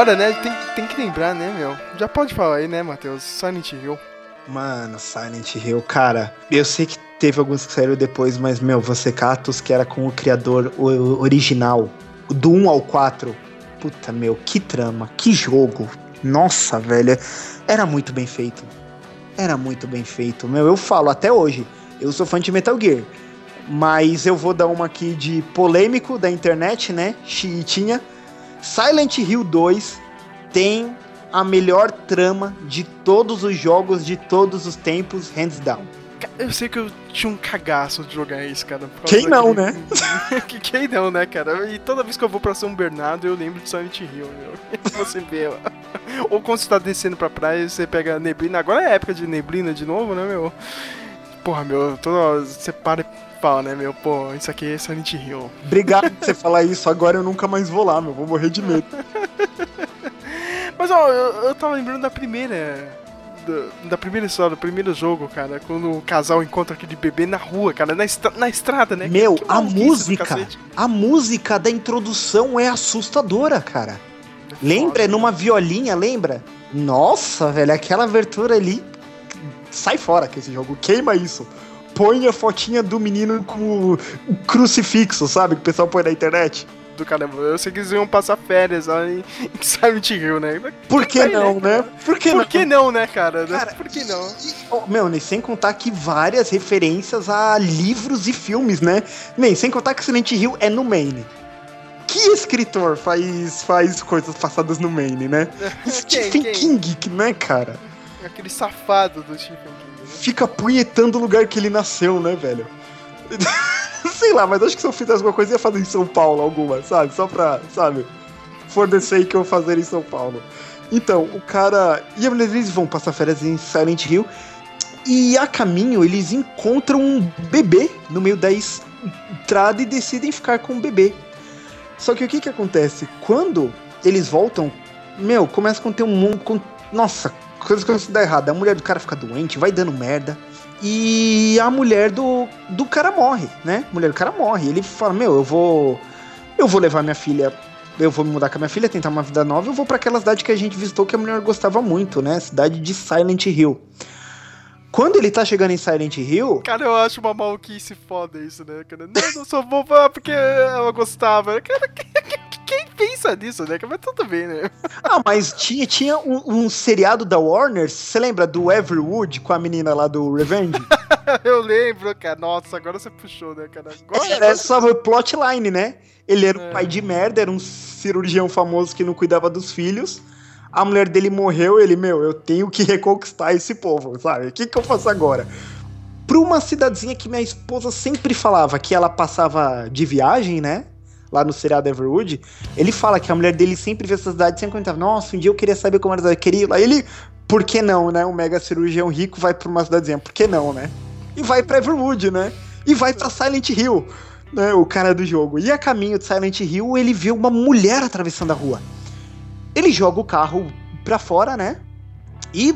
Agora, né, tem, tem que lembrar, né, meu? Já pode falar aí, né, Matheus? Silent Hill. Mano, Silent Hill, cara, eu sei que teve alguns que saíram depois, mas, meu, você Catus, que era com o criador original, do 1 ao 4. Puta, meu, que trama, que jogo. Nossa, velho, era muito bem feito. Era muito bem feito. Meu, eu falo até hoje, eu sou fã de Metal Gear. Mas eu vou dar uma aqui de polêmico da internet, né? Chiitinha. Silent Hill 2 tem a melhor trama de todos os jogos de todos os tempos, hands down. Eu sei que eu tinha um cagaço de jogar isso, cara. Quem não, Que- Quem não, né, cara? E toda vez que eu vou pra São Bernardo, eu lembro de Silent Hill, meu. Você vê, ó. Ou quando você tá descendo pra praia, você pega neblina. Agora é época de neblina de novo, né, meu? Porra, meu, toda hora você para e né, meu? Pô, isso aqui é Silent Hill. Obrigado por você falar isso, agora eu nunca mais vou lá, meu. Vou morrer de medo. Mas, ó, eu, eu tava lembrando da primeira. Da, primeira história, do primeiro jogo, cara. Quando o casal encontra aquele bebê na rua, cara, na, estra- na estrada, né? Meu, Que a maluquice do música, a música da introdução é assustadora, cara. Lembra? É numa violinha, lembra? Nossa, velho, aquela abertura ali. Sai fora que esse jogo, queima isso. Põe a fotinha do menino com o crucifixo, sabe? Que o pessoal põe na internet. Do caramba, eu sei que eles iam passar férias lá em, em Silent Hill, né? Por que Aí, não, né? Por que Por não? que não, né, cara? Cara, Por que não? Oh, meu, nem sem contar que várias referências a livros e filmes, né? Nem sem contar que Silent Hill é no Maine. Que escritor faz, faz coisas passadas no Maine, né? Stephen quem? King, né, cara? Aquele safado do Stephen King. Fica punhetando o lugar que ele nasceu, né, velho? Sei lá, mas acho que se eu fizesse alguma coisa, ia fazer em São Paulo alguma, sabe? Só pra, sabe? For the sake eu fazer em São Paulo. Então, o cara. E eles vão passar férias em Silent Hill. E a caminho, eles encontram um bebê no meio da estrada e decidem ficar com o bebê. Só que o que que acontece? Quando eles voltam, meu, começa a ter um monte. Nossa, coisas começam a dar errado. A mulher do cara fica doente, vai dando merda. E a mulher do, do cara morre, né? A mulher do cara morre. Ele fala: Meu, eu vou. Eu vou levar minha filha. Eu vou me mudar com a minha filha, tentar uma vida nova. Eu vou para aquela cidade que a gente visitou que a mulher gostava muito, né? Cidade de Silent Hill. Quando ele tá chegando em Silent Hill, Cara, eu acho uma maluquice foda isso, né, cara? Não, eu sou boba porque ela gostava. Cara, quem, quem pensa nisso, né? Mas tudo bem, né? Ah, mas tinha, tinha um, um seriado da Warner, você lembra do Everwood com a menina lá do Revenge? Eu lembro, cara. Nossa, agora você puxou, né, cara? Agora, Era só o plotline, né? Ele era um É. pai de merda, era um cirurgião famoso que não cuidava dos filhos. A mulher dele morreu, ele, meu, eu tenho que reconquistar esse povo, sabe? O que, que eu faço agora? Pra uma cidadezinha que minha esposa sempre falava que ela passava de viagem, né? Lá no seriado Everwood, ele fala que a mulher dele sempre vê essa cidade, sempre comentava, nossa, um dia eu queria saber como era eu queria ir lá. Ele, por que não, né? Um mega cirurgião rico vai pra uma cidadezinha, por que não, né? E vai pra Everwood, né? E vai pra Silent Hill, né? O cara do jogo. E a caminho de Silent Hill, ele vê uma mulher atravessando a rua. Ele joga o carro pra fora, né? E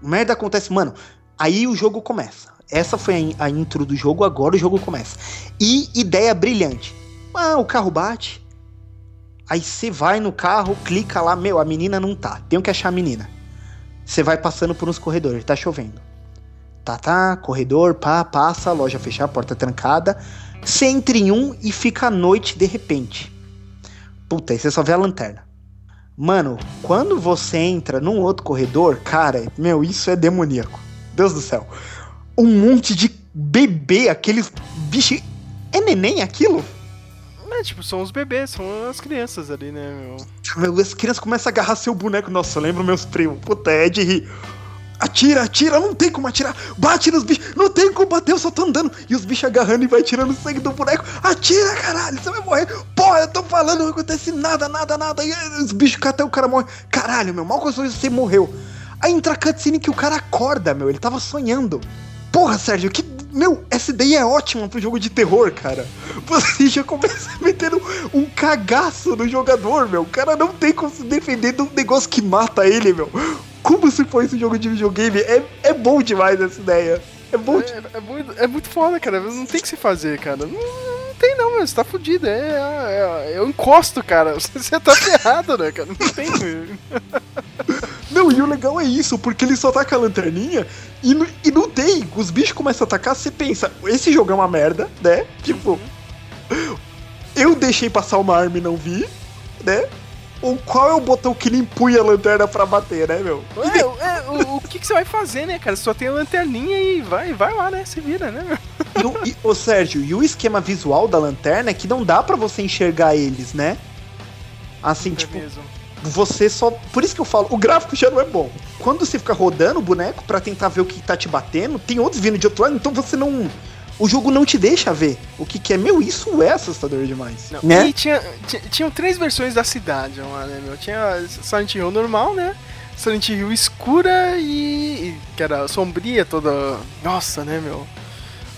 merda acontece, mano. Aí o jogo começa. Essa foi a, a intro do jogo, agora o jogo começa. E ideia brilhante. Ah, o carro bate. Aí você vai no carro, clica lá, meu, a menina não tá. Tenho que achar a menina. Você vai passando por uns corredores, tá chovendo. Tá, tá, corredor, pá, passa, loja fechada, porta trancada. Você entra em um e fica à noite de repente. Puta, aí você só vê a lanterna. Mano, quando você entra num outro corredor, cara, meu, isso é demoníaco. Deus do céu. Um monte de bebê, aqueles bichos. É neném aquilo? É, tipo, são os bebês, são as crianças ali, né, meu? As crianças começam a agarrar seu boneco. Nossa, lembro meus primos. Puta, é de rir. Atira, atira, não tem como atirar. Bate nos bichos, não tem como bater, eu só tô andando. E os bichos agarrando e vai tirando sangue do boneco. Atira, caralho, você vai morrer. Porra, eu tô falando, não acontece nada, nada, nada. E os bichos até o cara morre. Caralho, meu, mal coisa você morreu. Aí entra a cutscene que o cara acorda, meu, ele tava sonhando. Porra, Sérgio, que. Meu, essa ideia é ótima pro jogo de terror, cara. Você já começa metendo um cagaço no jogador, meu. O cara não tem como se defender de um negócio que mata ele, meu. Como se fosse um jogo de videogame. É, é bom demais essa ideia. É bom de... É, é muito, é muito foda, cara. Não tem o que se fazer, cara. Não, não tem não, mas você tá fudido. É, é, é, eu encosto, cara. Você tá ferrado, né, cara? Não tem. E o legal é isso, porque ele só taca a lanterninha e, e não tem. Os bichos começam a atacar, você pensa, esse jogo é uma merda, né? Tipo, eu deixei passar uma arma e não vi, né? Ou qual é o botão que ele empunha a lanterna pra bater, né, meu? É, é, o, o que, que você vai fazer, né, cara? Só tem a lanterninha e vai, vai lá, né? Se vira, né, meu? E o, e, ô, Sérgio, e o esquema visual da lanterna é que não dá pra você enxergar eles, né? Assim, É tipo, mesmo. Você só. Por isso que eu falo, o gráfico já não é bom. Quando você fica rodando o boneco pra tentar ver o que tá te batendo, tem outros vindo de outro lado, então você não. O jogo não te deixa ver o que, que é. Meu, isso é assustador demais. Não, Né? E tinha, tinham três versões da cidade lá, né, meu? Tinha Silent Hill normal, né? Silent Hill escura e. e que era sombria toda. Nossa, né, meu?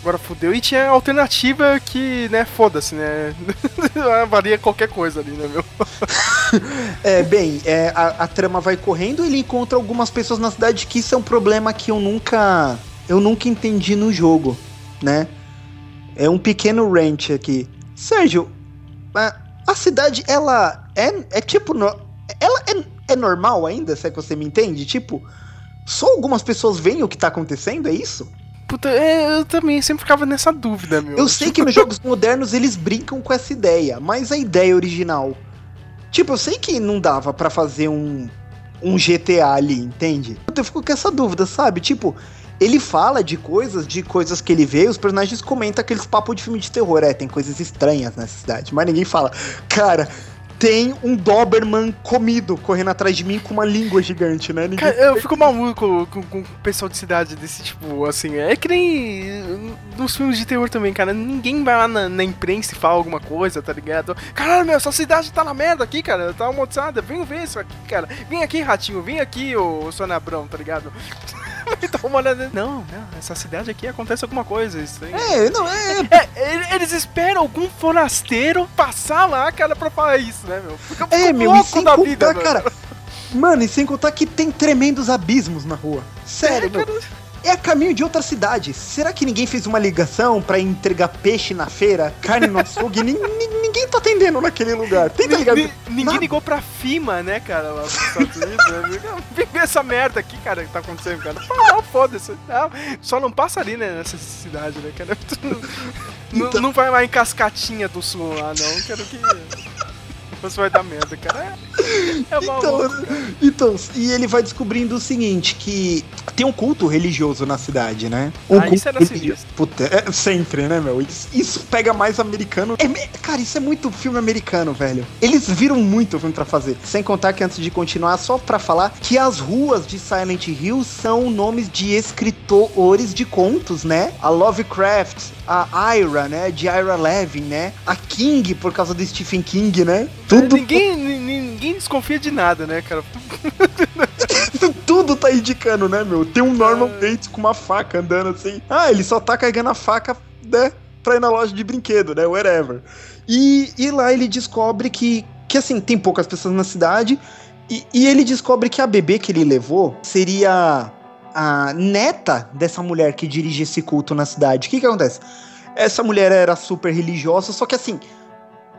Agora fudeu. E tinha alternativa que, né, foda-se, né? Valia qualquer coisa ali, né, meu? É, bem, é, a, a trama vai correndo ele encontra algumas pessoas na cidade que isso é um problema que eu nunca. Eu nunca entendi no jogo, né? É um pequeno rant aqui. Sérgio, a, a cidade, ela é, é tipo. no- ela é, é normal ainda, se é que você me entende? Tipo, só algumas pessoas veem o que tá acontecendo, é isso? Puta, é, eu também sempre ficava nessa dúvida, meu. Eu sei que nos jogos modernos eles brincam com essa ideia, mas a ideia original. Tipo, eu sei que não dava pra fazer um, um GTA ali, entende? Eu fico com essa dúvida, sabe? Tipo, ele fala de coisas, de coisas que ele vê, os personagens comentam aqueles papos de filme de terror. É, tem coisas estranhas nessa cidade, mas ninguém fala, cara. Tem um Doberman comido correndo atrás de mim com uma língua gigante, né? Ninguém... Cara, eu fico maluco com, com o pessoal de cidade desse tipo, assim. É que nem nos filmes de terror também, cara. Ninguém vai lá na, na imprensa e fala alguma coisa, tá ligado? Caralho, meu, essa cidade tá na merda aqui, cara. Tá amaldiçoada. Vem ver isso aqui, cara. Vem aqui, ratinho. Vem aqui, ô Sônia Abrão, tá ligado? então, uma olhada. Não, não, essa cidade aqui acontece alguma coisa. Isso aí. É, não, é, É, ele- eles esperam algum forasteiro passar lá, cara, pra falar isso, né, meu? Fica É, meu, e louco sem da contar, vida, meu. cara. Mano, e sem contar que tem tremendos abismos na rua. Sério, É, meu. cara. É a caminho de outra cidade. Será que ninguém fez uma ligação pra entregar peixe na feira, carne no açougue? Nin- ninguém tá atendendo naquele lugar. Tenta ligar. Ni- Ninguém ligou pra FIMA, né, cara, lá nos Estados Unidos. né? Vem ver essa merda aqui, cara, que tá acontecendo, cara. Não, foda-se. Só não passa ali, né, nessa cidade, né, cara. Não, Então- não vai lá em Cascatinha do Sul lá, não. Quero que. Você vai dar merda, cara. É, é Então, então, e ele vai descobrindo o seguinte, que tem um culto religioso na cidade, né? Um Ah, isso era religioso. sinistro. Puta, é, sempre, né, meu? Isso, isso pega mais americano. É cara, isso é muito filme americano, velho. Eles viram muito filme pra fazer. Sem contar que antes de continuar, só pra falar que as ruas de Silent Hill são nomes de escritores de contos, né? A Lovecraft, a Ira, né? De Ira Levin, né? A King, por causa do Stephen King, né? Tudo Ninguém, ni- ninguém desconfia de nada, né, cara? Tudo tá indicando, né, meu? Tem um Norman Bates com uma faca andando assim. Ah, ele só tá carregando a faca, né? Pra ir na loja de brinquedo, né? Whatever. E, e lá ele descobre que, que, assim, tem poucas pessoas na cidade. E, e ele descobre que a bebê que ele levou seria a neta dessa mulher que dirige esse culto na cidade. O que que acontece? Essa mulher era super religiosa, só que assim,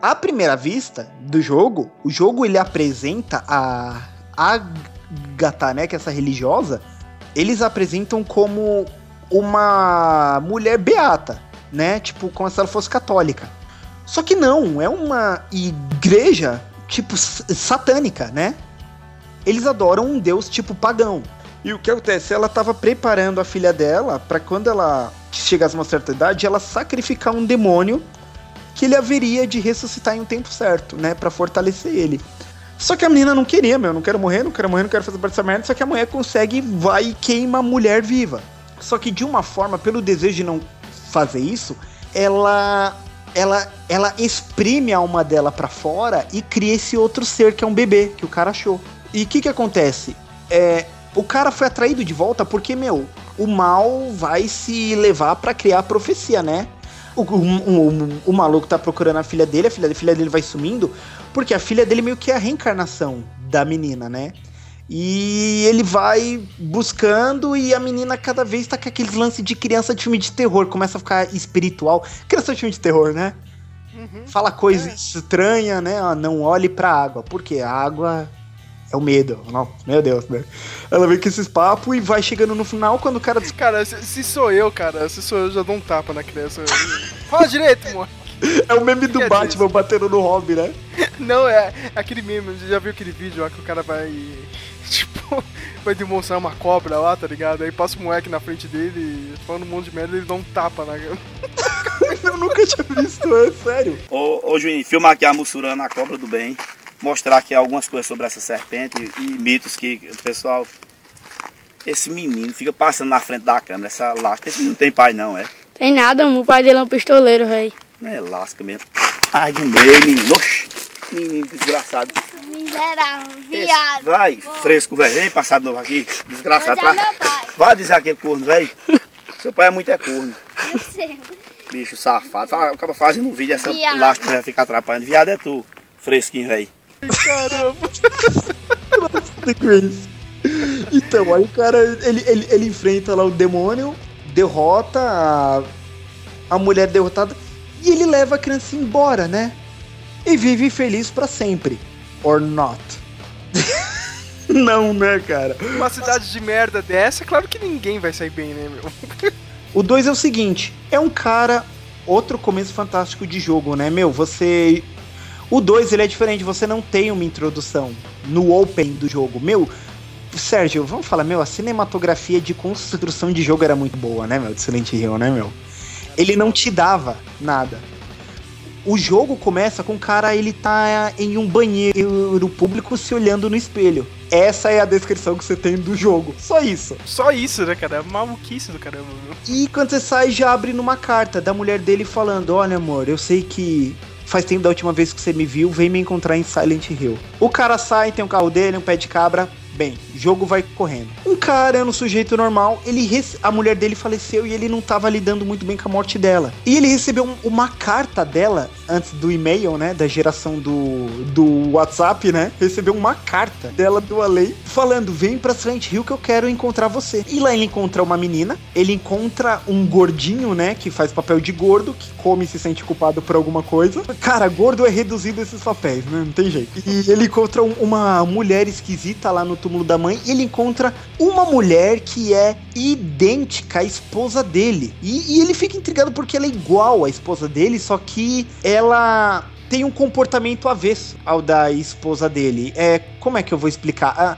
à primeira vista do jogo, o jogo ele apresenta a Agatha, né, que é essa religiosa, eles apresentam como uma mulher beata, né, tipo como se ela fosse católica. Só que não, é uma igreja tipo satânica, né? Eles adoram um deus tipo pagão. E o que acontece? Ela tava preparando a filha dela para quando ela chegasse a uma certa idade, ela sacrificar um demônio que ele haveria de ressuscitar em um tempo certo, né, Pra fortalecer ele. Só que a menina não queria, meu, não quero morrer, não quero morrer, não quero fazer parte dessa merda, só que a mulher consegue, vai e queima a mulher viva. Só que de uma forma, pelo desejo de não fazer isso, ela ela ela exprime a alma dela pra fora e cria esse outro ser que é um bebê que o cara achou. E o que que acontece? É, o cara foi atraído de volta porque, meu, o mal vai se levar pra criar a profecia, né? O, o, o- o maluco tá procurando a filha dele, a filha, a filha dele vai sumindo, porque a filha dele meio que é a reencarnação da menina, né? E ele vai buscando e a menina cada vez tá com aqueles lances de criança de filme de terror, começa a ficar espiritual. Criança de filme de terror, né? Fala coisa estranha, né? Ah, não olhe pra água, porque a água é o medo. Não, meu Deus, né? Ela vem com esses papos e vai chegando no final quando o cara Cara, se, se sou eu, cara, se sou eu, já dou um tapa na criança. Fala direito, amor. É o meme do Que é Batman batendo no Robin, né? Não, é aquele meme, você já viu aquele vídeo lá que o cara vai. Tipo, vai demonstrar uma cobra lá, tá ligado? Aí passa o moleque na frente dele, falando um monte de merda, ele dá um tapa na. Eu nunca tinha visto, é sério. Ô, ô Juninho, filmar aqui a Mussurana, a cobra do bem. Mostrar aqui algumas coisas sobre essa serpente e, e mitos que o pessoal. Esse menino fica passando na frente da câmera, essa lasca. Esse menino não tem pai, não, é? Tem nada, o pai dele é um pistoleiro, velho. Não é lasca mesmo. Ai, do meio, menino. Oxi, menino desgraçado. Miserável, Esse- Vai, fresco, velho. Vem passar de novo aqui. Desgraçado. É Vai, meu vai dizer aquele corno, velho. Seu pai é muito é corno. Eu sei. Bicho safado. Acaba fazendo um vídeo, essa Viado. lasca vai ficar atrapalhando. Viado é tu. Fresquinho, velho. Caramba. Então, aí o cara, ele, ele, ele enfrenta lá o demônio, derrota a, a mulher derrotada e ele leva a criança embora, né? E vive feliz pra sempre. Or not. Não, né, cara? Uma cidade de merda dessa, é claro que ninguém vai sair bem, né, meu? O 2 é o seguinte, é um cara, outro começo fantástico de jogo, né, meu? Você... O 2, ele é diferente, você não tem uma introdução no open do jogo. Meu, Sérgio, vamos falar, meu, a cinematografia de construção de jogo era muito boa, né, meu? De Silent Hill, né, meu? Ele não te dava nada. O jogo começa com o cara, ele tá em um banheiro público se olhando no espelho. Essa é a descrição que você tem do jogo. Só isso. Só isso, né, cara? Maluquice do caramba, meu. E quando você sai, já abre numa carta da mulher dele falando: Olha, amor, eu sei que faz tempo da última vez que você me viu, vem me encontrar em Silent Hill. O cara sai, tem um carro dele, um pé de cabra. Bem, jogo vai correndo. Um cara, no sujeito normal, ele a mulher dele faleceu e ele não tava lidando muito bem com a morte dela. E ele recebeu um- uma carta dela antes do e-mail, né? Da geração do, do WhatsApp, né? Recebeu uma carta dela do Alei falando: vem pra Silent Hill que eu quero encontrar você. E lá ele encontra uma menina, ele encontra um gordinho, né? Que faz papel de gordo, que come e se sente culpado por alguma coisa. Cara, gordo é reduzido esses papéis, né? Não tem jeito. E ele encontra um- uma mulher esquisita lá no túmulo da mãe. E ele encontra uma mulher que é idêntica à esposa dele. E, e ele fica intrigado porque ela é igual à esposa dele, só que ela tem um comportamento avesso ao da esposa dele. É, como é que eu vou explicar? Ah,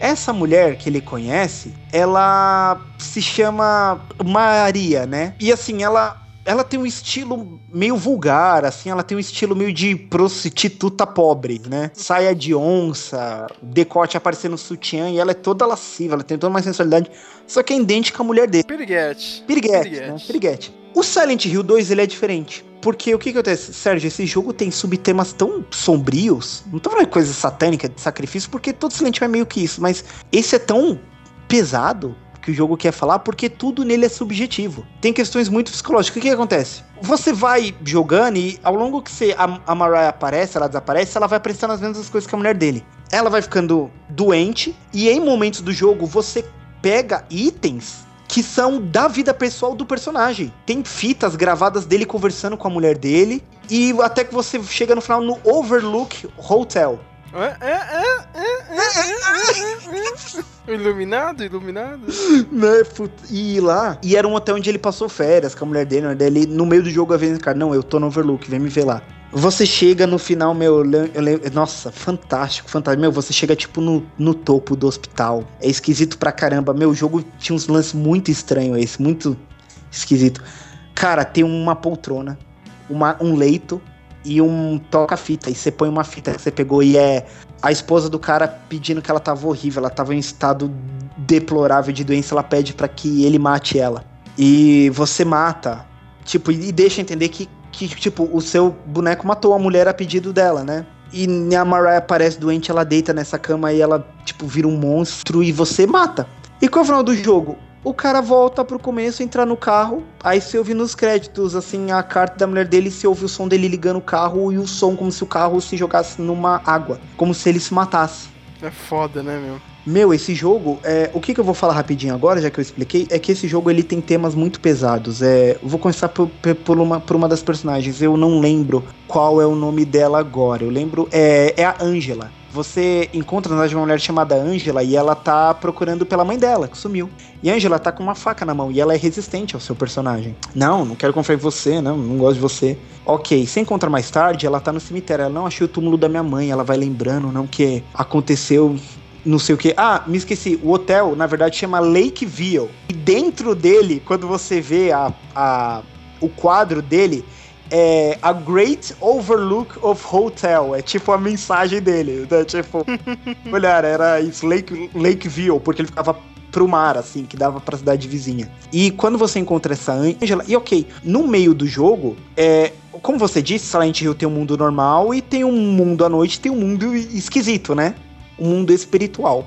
essa mulher que ele conhece, ela se chama Maria, né? E assim, ela ela tem um estilo meio vulgar, assim, ela tem um estilo meio de prostituta pobre, né? Saia de onça, decote aparecendo no sutiã, e ela é toda lasciva, ela tem toda uma sensualidade, só que é idêntica à mulher dele. Piriguete. Piriguete, Piriguete. né? Piriguete. O Silent Hill 2, ele é diferente. Porque o que, que acontece? Sérgio, esse jogo tem subtemas tão sombrios. Não tô falando de coisa satânica, de sacrifício, porque todo Silent Hill é meio que isso. Mas esse é tão pesado que o jogo quer falar, porque tudo nele é subjetivo. Tem questões muito psicológicas. O que, que acontece? Você vai jogando e ao longo que você, a, a Mariah aparece, ela desaparece, ela vai apreciando as mesmas coisas que a mulher dele. Ela vai ficando doente e em momentos do jogo você pega itens que são da vida pessoal do personagem. Tem fitas gravadas dele conversando com a mulher dele e até que você chega no final no Overlook Hotel. É, é, é. Iluminado, iluminado. né, put- e lá, e era um hotel onde ele passou férias com a mulher dele, né, daí ele no meio do jogo a vez, cara, não, eu tô no Overlook, vem me ver lá. Você chega no final, meu, nossa, fantástico, fantástico. Meu, você chega tipo no, no topo do hospital. É esquisito pra caramba. Meu, o jogo tinha uns lances muito estranhos esse, muito esquisito. Cara, tem uma poltrona, uma, um leito e um toca-fita. E você põe uma fita que você pegou e é a esposa do cara pedindo que ela tava horrível, ela tava em estado deplorável de doença, ela pede pra que ele mate ela. E você mata, tipo, e deixa entender que, que tipo, o seu boneco matou a mulher a pedido dela, né? E a Mariah aparece doente, ela deita nessa cama e ela, tipo, vira um monstro e você mata. E qual é o final do jogo? O cara volta pro começo, entra no carro, aí você ouve nos créditos, assim, a carta da mulher dele, você ouve o som dele ligando o carro e o som como se o carro se jogasse numa água, como se ele se matasse. É foda, né, meu? Meu, esse jogo, é, o que, que eu vou falar rapidinho agora, já que eu expliquei, é que esse jogo ele tem temas muito pesados. É, vou começar por, por, uma, por uma das personagens. Eu não lembro qual é o nome dela agora. Eu lembro, é, é a Angela. Você encontra na uma mulher chamada Angela e ela tá procurando pela mãe dela, que sumiu. E Angela tá com uma faca na mão e ela é resistente ao seu personagem. Não, não quero confiar em você, não, não gosto de você. Ok, você encontra mais tarde, ela tá no cemitério. Ela não achei o túmulo da minha mãe. Ela vai lembrando, não, que aconteceu não sei o que. Ah, me esqueci. O hotel, na verdade, chama Lakeville. E dentro dele, quando você vê a, a, o quadro dele, é a Great Overlook of Hotel. É tipo a mensagem dele. Né? Tipo, olhar, era isso, Lake, Lakeville, porque ele ficava pro mar, assim, que dava pra cidade vizinha. E quando você encontra essa Angela, e ok, no meio do jogo, é, como você disse, Silent Hill tem um mundo normal e tem um mundo à noite, tem um mundo esquisito, né? Um mundo espiritual.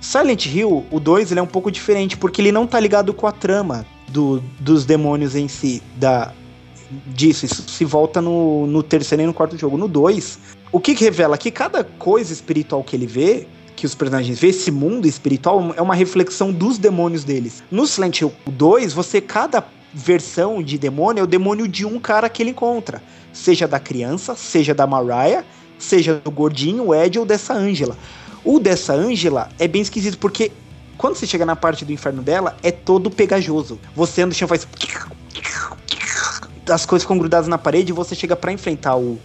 Silent Hill, o 2, ele é um pouco diferente, porque ele não tá ligado com a trama do, dos demônios em si, da, disso. Isso se volta no, no terceiro e no quarto jogo. No 2, o que, que revela? Que cada coisa espiritual que ele vê, que os personagens vê, esse mundo espiritual, é uma reflexão dos demônios deles. No Silent Hill 2, você, cada versão de demônio é o demônio de um cara que ele encontra. Seja da criança, seja da Mariah, seja do gordinho, o Ed ou dessa Angela. O dessa Angela é bem esquisito, porque quando você chega na parte do inferno dela, é todo pegajoso. Você anda no chão faz. As coisas ficam grudadas na parede e você chega para enfrentar o,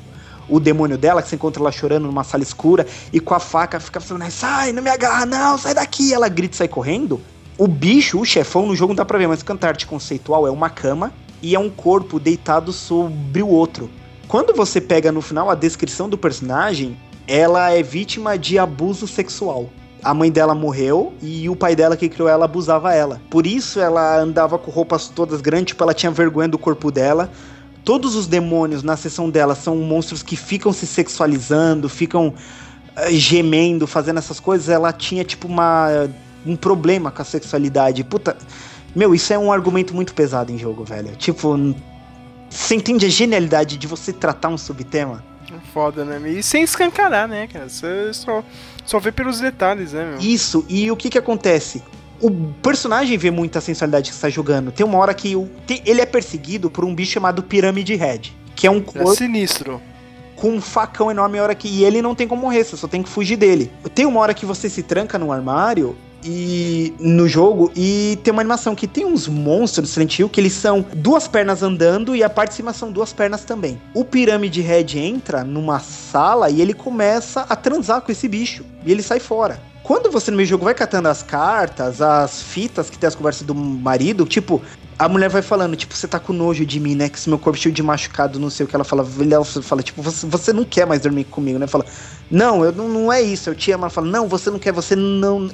o demônio dela, que você encontra ela chorando numa sala escura, e com a faca fica falando, sai, não me agarra, não, sai daqui. Ela grita e sai correndo. O bicho, o chefão, no jogo não dá pra ver, mas o cantarte conceitual é uma cama e é um corpo deitado sobre o outro. Quando você pega no final a descrição do personagem, ela é vítima de abuso sexual. A mãe dela morreu e o pai dela que criou ela abusava ela. Por isso ela andava com roupas todas grandes, tipo, ela tinha vergonha do corpo dela. Todos os demônios na sessão dela são monstros que ficam se sexualizando, ficam uh, gemendo, fazendo essas coisas. Ela tinha, tipo, uma, um problema com a sexualidade. Puta, meu, isso é um argumento muito pesado em jogo, velho. Tipo, Você entende a genialidade de você tratar um subtema? Foda, né? E sem escancarar, né, cara? Você só, só vê pelos detalhes, né, meu? Isso, e o que que acontece? O personagem vê muita sensualidade que está jogando. Tem uma hora que o- ele é perseguido por um bicho chamado Pirâmide Head, que é um É corpo sinistro. com um facão enorme a hora que e ele não tem como morrer, você só tem que fugir dele. Tem uma hora que você se tranca no armário e no jogo e tem uma animação que tem uns monstros do Silent Hill que eles são duas pernas andando e a parte de cima são duas pernas também. O Pirâmide Red entra numa sala e ele começa a transar com esse bicho e ele sai fora. Quando você no meio do jogo vai catando as cartas, as fitas que tem as conversas do marido, tipo, a mulher vai falando, tipo, você tá com nojo de mim, né? Que esse meu corpo cheio de machucado, não sei o que ela fala. Ela fala, tipo, você, você não quer mais dormir comigo, né? Fala, não, eu não, não é isso, eu te amo. Ela fala, não, você não quer, você não,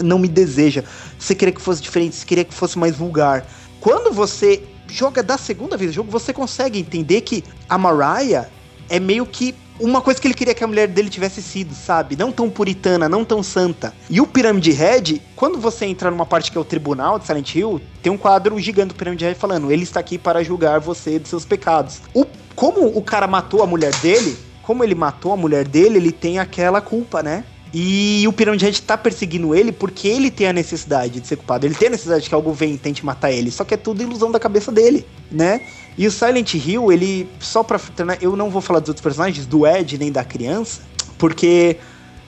não me deseja. Você queria que fosse diferente, você queria que fosse mais vulgar. Quando você joga da segunda vez o jogo, você consegue entender que a Mariah é meio que uma coisa que ele queria que a mulher dele tivesse sido, sabe? Não tão puritana, não tão santa. E o Pyramid Head, quando você entra numa parte que é o tribunal de Silent Hill, tem um quadro gigante do Pyramid Head falando: ele está aqui para julgar você dos seus pecados. O, como o cara matou a mulher dele, como ele matou a mulher dele, ele tem aquela culpa, né? E o Pyramid Head tá perseguindo ele porque ele tem a necessidade de ser culpado. Ele tem a necessidade que algo venha e tente matar ele. Só que é tudo ilusão da cabeça dele, né? E o Silent Hill, ele. Só pra. Eu não vou falar dos outros personagens, do Ed nem da criança, porque.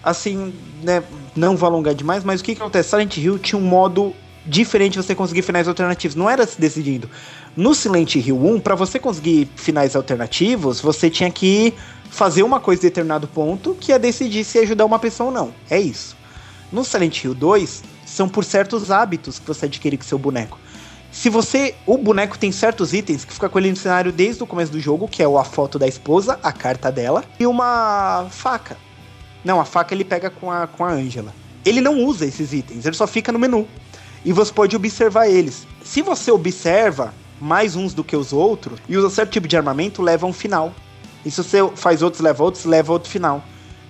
Assim, né? Não vou alongar demais, mas o que, que acontece? Silent Hill tinha um modo diferente você conseguir finais alternativos. Não era se decidindo. No Silent Hill 1, pra você conseguir finais alternativos, você tinha que fazer uma coisa em determinado ponto que ia decidir se ia ajudar uma pessoa ou não. É isso. No Silent Hill 2, são por certos hábitos que você adquire com seu boneco. Se você. O boneco tem certos itens que fica com ele no cenário desde o começo do jogo, que é a foto da esposa, a carta dela, e uma faca. Não, a faca ele pega com a, com a Angela. Ele não usa esses itens, ele só fica no menu. E você pode observar eles. Se você observa mais uns do que os outros, e usa certo tipo de armamento, leva um final. E se você faz outros, leva outros, leva outro final.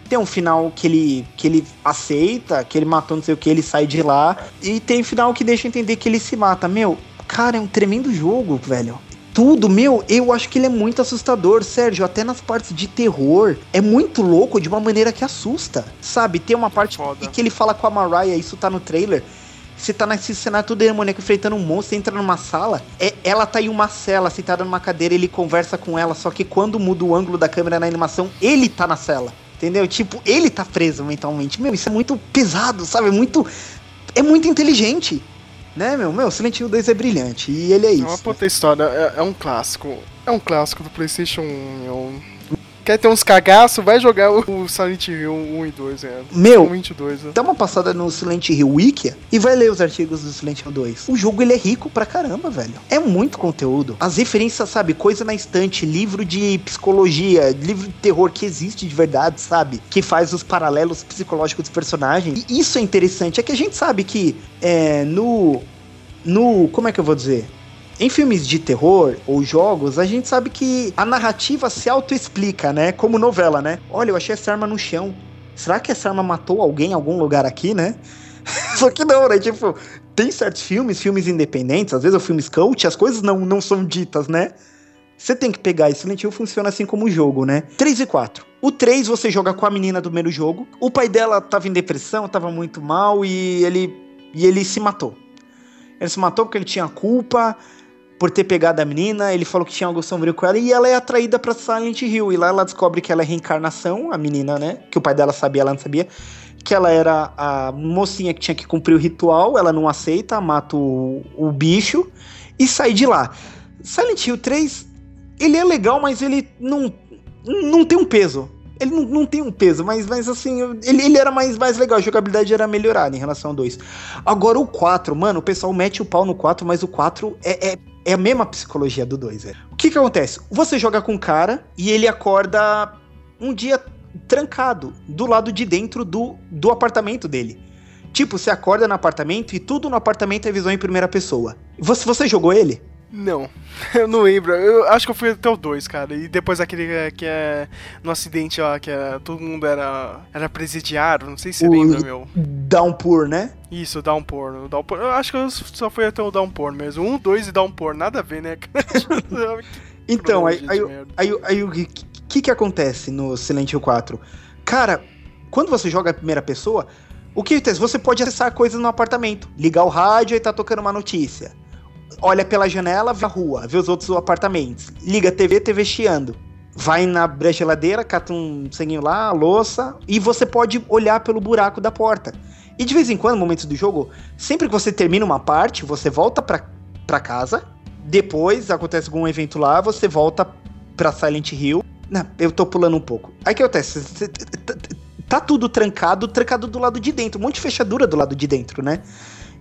Tem um final que ele, que ele aceita, que ele matou não sei o que, ele sai de lá. E tem final que deixa entender que ele se mata. Meu, cara, é um tremendo jogo, velho. Tudo, meu, eu acho que ele é muito assustador, Sérgio. Até nas partes de terror. É muito louco de uma maneira que assusta. Sabe? Tem uma parte Foda. que ele fala com a Mariah, isso tá no trailer. Você tá nesse cenário todo demoníaco enfrentando um monstro, você entra numa sala, é, ela tá em uma cela, sentada numa cadeira, ele conversa com ela, só que quando muda o ângulo da câmera na animação, ele tá na cela. Entendeu? Tipo, ele tá preso mentalmente. Meu, isso é muito pesado, sabe? É muito. É muito inteligente. Né, meu? Meu, Silent Hill 2 é brilhante. E ele é É isso. uma puta história, é, é um clássico. É um clássico do PlayStation 1. é um- Quer ter uns cagaços? Vai jogar o, Silent Hill 1 e 2, é. Meu, 1 e 2, né? Dá uma passada no Silent Hill Wiki e vai ler os artigos do Silent Hill 2. O jogo ele é rico pra caramba, velho. É muito conteúdo. As referências, sabe? Coisa na estante, livro de psicologia, livro de terror que existe de verdade, sabe? Que faz os paralelos psicológicos dos personagens. E isso é interessante. É que a gente sabe que é, no. No. Como é que eu vou dizer? Em filmes de terror ou jogos, a gente sabe que a narrativa se auto-explica, né? Como novela, né? Olha, eu achei essa arma no chão. Será que essa arma matou alguém em algum lugar aqui, né? Só que não, né? Tipo, tem certos filmes, filmes independentes, às vezes ou filmes coach, as coisas não, não são ditas, né? Você tem que pegar e Silent Hill funciona assim como o jogo, né? 3 e 4. O 3 você joga com a menina do primeiro jogo. O pai dela tava em depressão, tava muito mal e ele e ele se matou. Ele se matou porque ele tinha culpa por ter pegado a menina, ele falou que tinha algo sombrio com ela e ela é atraída pra Silent Hill. E lá ela descobre que ela é reencarnação, a menina, né? Que o pai dela sabia, ela não sabia. Que ela era a mocinha que tinha que cumprir o ritual, ela não aceita, mata o, o bicho e sai de lá. Silent Hill 3, ele é legal, mas ele não, não tem um peso. Ele não, não tem um peso, mas, mas assim, ele, ele era mais, mais legal, a jogabilidade era melhorada em relação ao 2. Agora o 4, mano, o pessoal mete o pau no 4, mas o 4 é, é, é a mesma psicologia do 2, velho. O que que acontece? Você joga com um cara e ele acorda um dia trancado do lado de dentro do, do apartamento dele. Tipo, você acorda no apartamento e tudo no apartamento é visão em primeira pessoa. Você, você jogou ele? Não, eu não lembro. Eu acho que eu fui até o 2, cara. E depois aquele é, que é no acidente lá, que é, todo mundo era, era presidiário. Não sei se você O- lembra, meu. Downpour, né? Isso, Downpour. Downpour. Eu acho que eu só fui até o Downpour mesmo. Um, dois e Downpour. Nada a ver, né? Então, aí, aí, aí, aí o que, que que acontece no Silent Hill 4? Cara, quando você joga a primeira pessoa, o que acontece? Você pode acessar coisas no apartamento, ligar o rádio e tá tocando uma notícia. Olha pela janela, vê a rua, vê os outros apartamentos. Liga a TV, TV chiando. Vai na geladeira, cata um sanguinho lá, louça, e você pode olhar pelo buraco da porta. E de vez em quando, momentos do jogo, sempre que você termina uma parte, você volta pra, pra casa, depois acontece algum evento lá, você volta pra Silent Hill. Não, eu tô pulando um pouco. Aí que acontece? Cê- t- t- Tá tudo trancado, trancado do lado de dentro, um monte de fechadura do lado de dentro, né?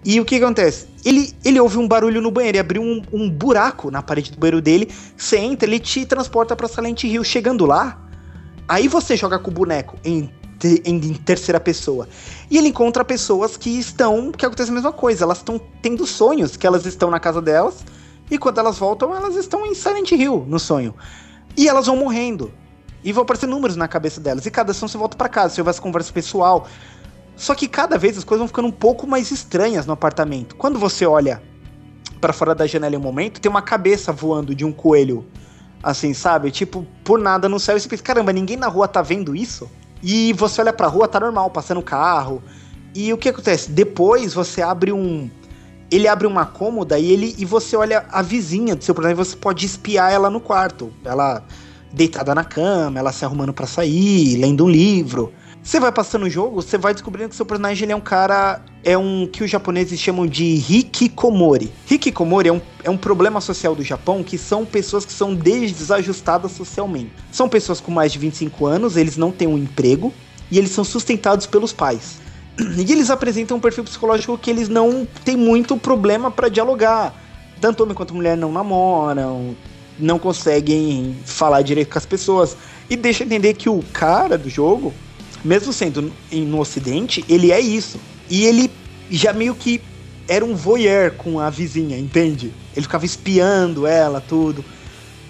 E o que acontece? Ele, ele ouve um barulho no banheiro, ele abriu um, um buraco na parede do banheiro dele, você entra, ele te transporta pra Silent Hill. Chegando lá, aí você joga com o boneco em, em, em terceira pessoa. E ele encontra pessoas que estão, que acontece a mesma coisa, elas estão tendo sonhos, que elas estão na casa delas, e quando elas voltam, elas estão em Silent Hill, no sonho. E elas vão morrendo. E vão aparecer números na cabeça delas. E cada ação você volta pra casa, você vai essa conversa pessoal. Só que cada vez as coisas vão ficando um pouco mais estranhas no apartamento. Quando você olha pra fora da janela em um momento, tem uma cabeça voando de um coelho. Assim, sabe? Tipo, por nada no céu. E você pensa, caramba, ninguém na rua tá vendo isso? E você olha pra rua, tá normal, passando carro. E o que acontece? Depois você abre um. Ele abre uma cômoda e ele e você olha a vizinha do seu personagem, você pode espiar ela no quarto. Ela deitada na cama, ela se arrumando pra sair, lendo um livro. Você vai passando o jogo, você vai descobrindo que seu personagem ele é um cara. É um que os japoneses chamam de hikikomori. Hikikomori é um, é um problema social do Japão que são pessoas que são desajustadas socialmente. São pessoas com mais de 25 anos, eles não têm um emprego e eles são sustentados pelos pais. E eles apresentam um perfil psicológico que eles não têm muito problema pra dialogar. Tanto homem quanto mulher não namoram, não conseguem falar direito com as pessoas. E deixa entender que o cara do jogo, mesmo sendo no ocidente, ele é isso. E ele já meio que era um voyeur com a vizinha, entende? Ele ficava espiando ela, tudo.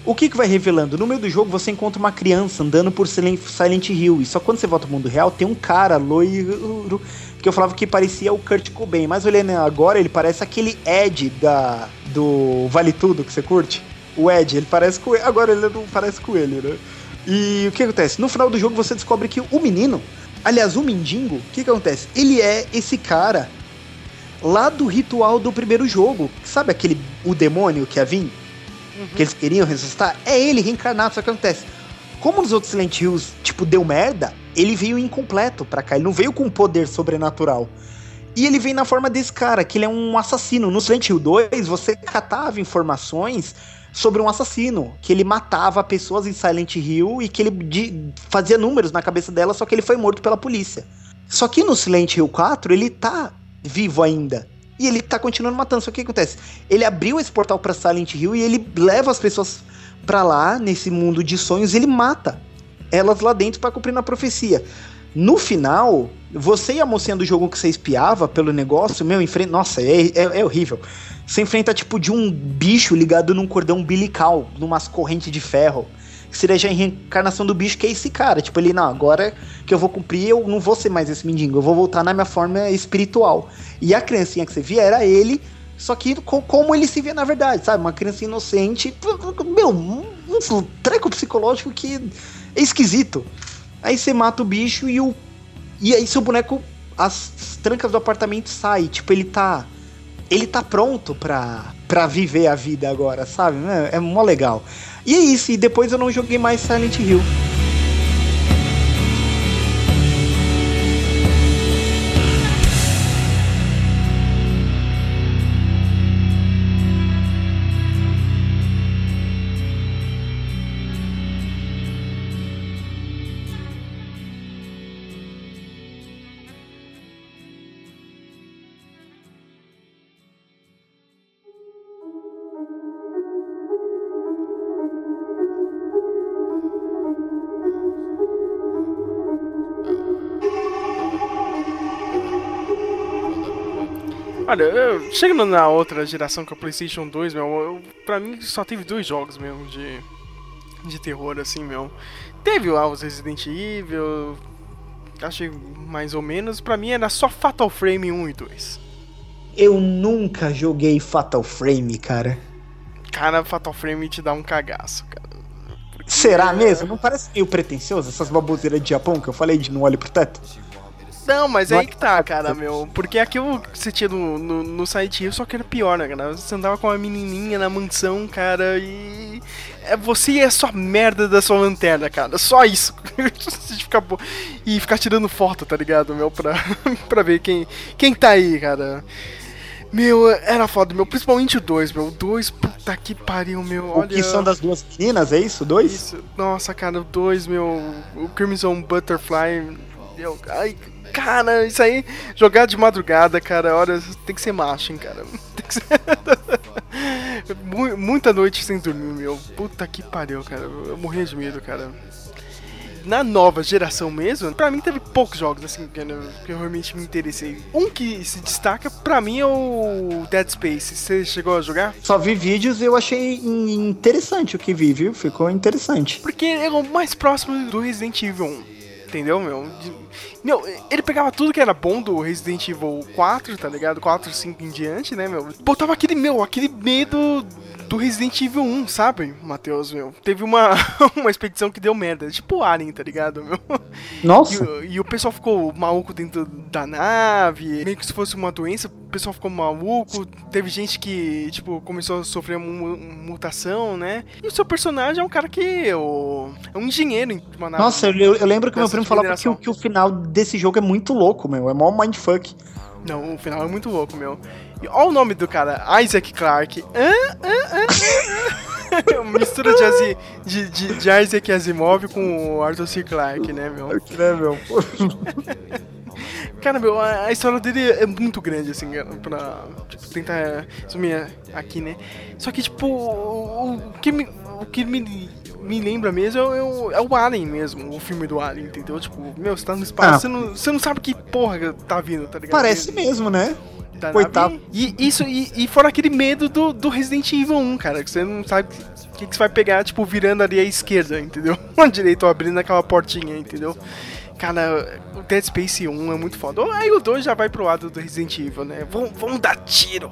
O que, que vai revelando? No meio do jogo você encontra uma criança andando por Silent Hill. E só quando você volta ao mundo real tem um cara loiro que eu falava que parecia o Kurt Cobain. Mas olhando agora, ele parece aquele Ed da, do Vale Tudo que você curte. O Ed, ele parece com ele. Agora ele não parece com ele, né? E o que acontece? No final do jogo você descobre que o menino, aliás, o mendigo, o que, que acontece? Ele é esse cara lá do ritual do primeiro jogo. Sabe aquele o demônio que ia vir? Que eles queriam ressuscitar? É ele reencarnado, só que acontece. Como nos outros Silent Hills, tipo, deu merda, ele veio incompleto pra cá. Ele não veio com poder sobrenatural. E ele vem na forma desse cara, que ele é um assassino. No Silent Hill 2, você catava informações sobre um assassino, que ele matava pessoas em Silent Hill e que ele de- fazia números na cabeça dela, só que ele foi morto pela polícia. Só que no Silent Hill 4, ele tá vivo ainda. E ele tá continuando matando. Só que o que acontece? Ele abriu esse portal pra Silent Hill e ele leva as pessoas pra lá, nesse mundo de sonhos, e ele mata elas lá dentro pra cumprir na profecia. No final, você e a mocinha do jogo que você espiava pelo negócio, meu, enfrenta. Nossa, é, é, é horrível. Você enfrenta tipo de um bicho ligado num cordão umbilical, numas correntes de ferro. Que seria já a reencarnação do bicho, que é esse cara. Tipo, ele, não, agora que eu vou cumprir, eu não vou ser mais esse mendigo, eu vou voltar na minha forma espiritual. E a criancinha que você via era ele, só que co- como ele se via na verdade, sabe? Uma criança inocente. Meu, um treco psicológico que é esquisito. Aí você mata o bicho e o. E aí seu boneco. As trancas do apartamento saem. Tipo, ele tá. Ele tá pronto pra, pra viver a vida agora, sabe? É, é mó legal. E é isso, e depois eu não joguei mais Silent Hill. Chegando na outra geração que é o PlayStation 2, meu, eu, pra mim só teve dois jogos mesmo de, de terror, assim, meu. Teve lá os Resident Evil, achei mais ou menos. Pra mim era só Fatal Frame 1 e 2. Eu nunca joguei Fatal Frame, cara. cara, Fatal Frame te dá um cagaço, cara. Será mesmo? Não parece meio pretencioso essas baboseiras de Japão que eu falei de não olhe pro teto? Não, mas Não aí é- que tá, cara, meu. Porque aquilo que você tinha no, no, no site só que era pior, né, cara? Você andava com uma menininha na mansão, cara, e. É você a sua merda da sua lanterna, cara. Só isso. Ficar e ficar tirando foto, tá ligado, meu? Pra, pra ver quem, quem tá aí, cara. Meu, era foda, meu. Principalmente o 2, meu. O 2, puta que pariu, meu. O Olha. que são das duas meninas, é isso? Dois? Isso. Nossa, cara, o 2, meu. O Crimson Butterfly. Meu, ai, cara, isso aí. Jogar de madrugada, cara, olha, tem que ser macho, hein, cara. Tem que ser. Mu- Muita noite sem dormir, meu. Puta que pariu, cara. Eu morria de medo, cara. Na nova geração mesmo, pra mim teve poucos jogos assim que eu, realmente me interessei. Um que se destaca, pra mim, é o Dead Space. Você chegou a jogar? Só vi vídeos e eu achei in- interessante o que vi, viu? Ficou interessante. Porque é o mais próximo do Resident Evil 1. Entendeu, meu? De- Meu, ele pegava tudo que era bom do Resident Evil 4, tá ligado? 4, 5 em diante, né, meu? Botava aquele, meu, aquele medo do Resident Evil 1, sabe, Matheus, meu? Teve uma, uma expedição que deu merda, tipo o Alien, tá ligado, meu? Nossa. E, o- e o pessoal ficou maluco dentro da nave, meio que se fosse uma doença, o pessoal ficou maluco. Teve gente que, tipo, começou a sofrer mu- mutação, né? E o seu personagem é um cara que o, é um engenheiro em uma nave. Nossa, eu, eu lembro que meu primo falava que, que o final desse jogo é muito louco, meu. É mó mindfuck. Não, o final é muito louco, meu. Olha o nome do cara, Isaac Clarke. Hã? Hã? Hã? Mistura de, Asi- de, de, de Isaac Asimov com o Arthur C. Clarke, né, meu? Né, meu? Cara, meu, a, a história dele é muito grande, assim, pra tipo, tentar resumir aqui, né? Só que, tipo, o, o que me, o que me, me lembra mesmo é o, é o Alien mesmo, o filme do Alien, entendeu? Tipo, meu, você tá no espaço, Ah. você, não, você não sabe que porra tá vindo, tá ligado? Parece mesmo, né? Da Coitado. nave. E isso, e, e fora aquele medo do, do Resident Evil 1, cara, que você não sabe o que, que você vai pegar, tipo, virando ali à esquerda, entendeu? À direita, ou abrindo aquela portinha, entendeu? Cara, o Dead Space 1 é muito foda. Aí o 2 já vai pro lado do Resident Evil, né? Vamos, vamos dar tiro.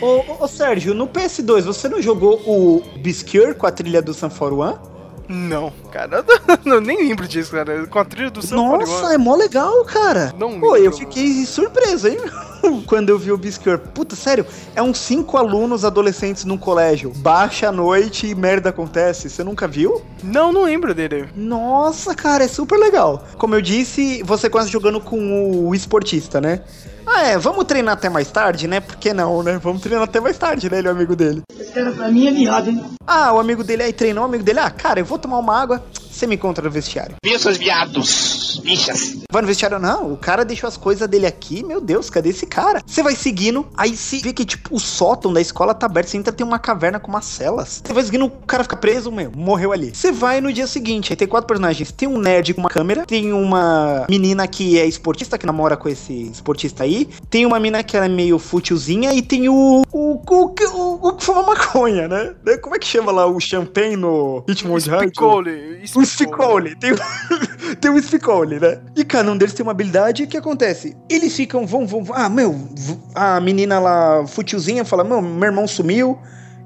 Ô, ô, ô, Sérgio, no PS2, você não jogou o Biscure com a trilha do Sun 41? Não, cara, eu não, nem lembro disso, cara. Com a trilha do Sam Nossa, é mó legal, cara. Não Pô, lembro, eu fiquei surpreso, hein? Quando eu vi o Biscure. Puta, sério, é uns cinco alunos adolescentes num colégio. Baixa a noite e merda acontece. Você nunca viu? Não, não lembro dele. Nossa, cara, é super legal. Como eu disse, você começa jogando com o esportista, né? Ah, é, vamos treinar até mais tarde, né? Por que não, né? Vamos treinar até mais tarde, né? Ele é o amigo dele. Esse cara pra mim é viado, hein? Ah, o amigo dele aí treinou, o amigo dele, ah, cara, eu vou tomar uma água, você me encontra no vestiário. Viu, seus viados? Bichas. Vai no vestiário, não, o cara deixou as coisas dele aqui, meu Deus, cadê esse cara? Você vai seguindo, aí se vê que, tipo, o sótão da escola tá aberto, você entra, tem uma caverna com umas celas. Você vai seguindo, o cara fica preso, meu, morreu ali. Você vai no dia seguinte, aí tem quatro personagens, tem um nerd com uma câmera, tem uma menina que é esportista, que namora com esse esportista aí, tem uma mina que ela é meio fútilzinha, e tem o... o, o, o, o que fuma maconha, né? Como é que chama lá o champanhe no Ritmo de Rádio? Spicole. O Spicole, tem, tem o Spicole, né? E cada um deles tem uma habilidade, e o que acontece? Eles ficam, vão, vão, ah, meu, a menina lá, futilzinha, fala, meu, meu irmão sumiu,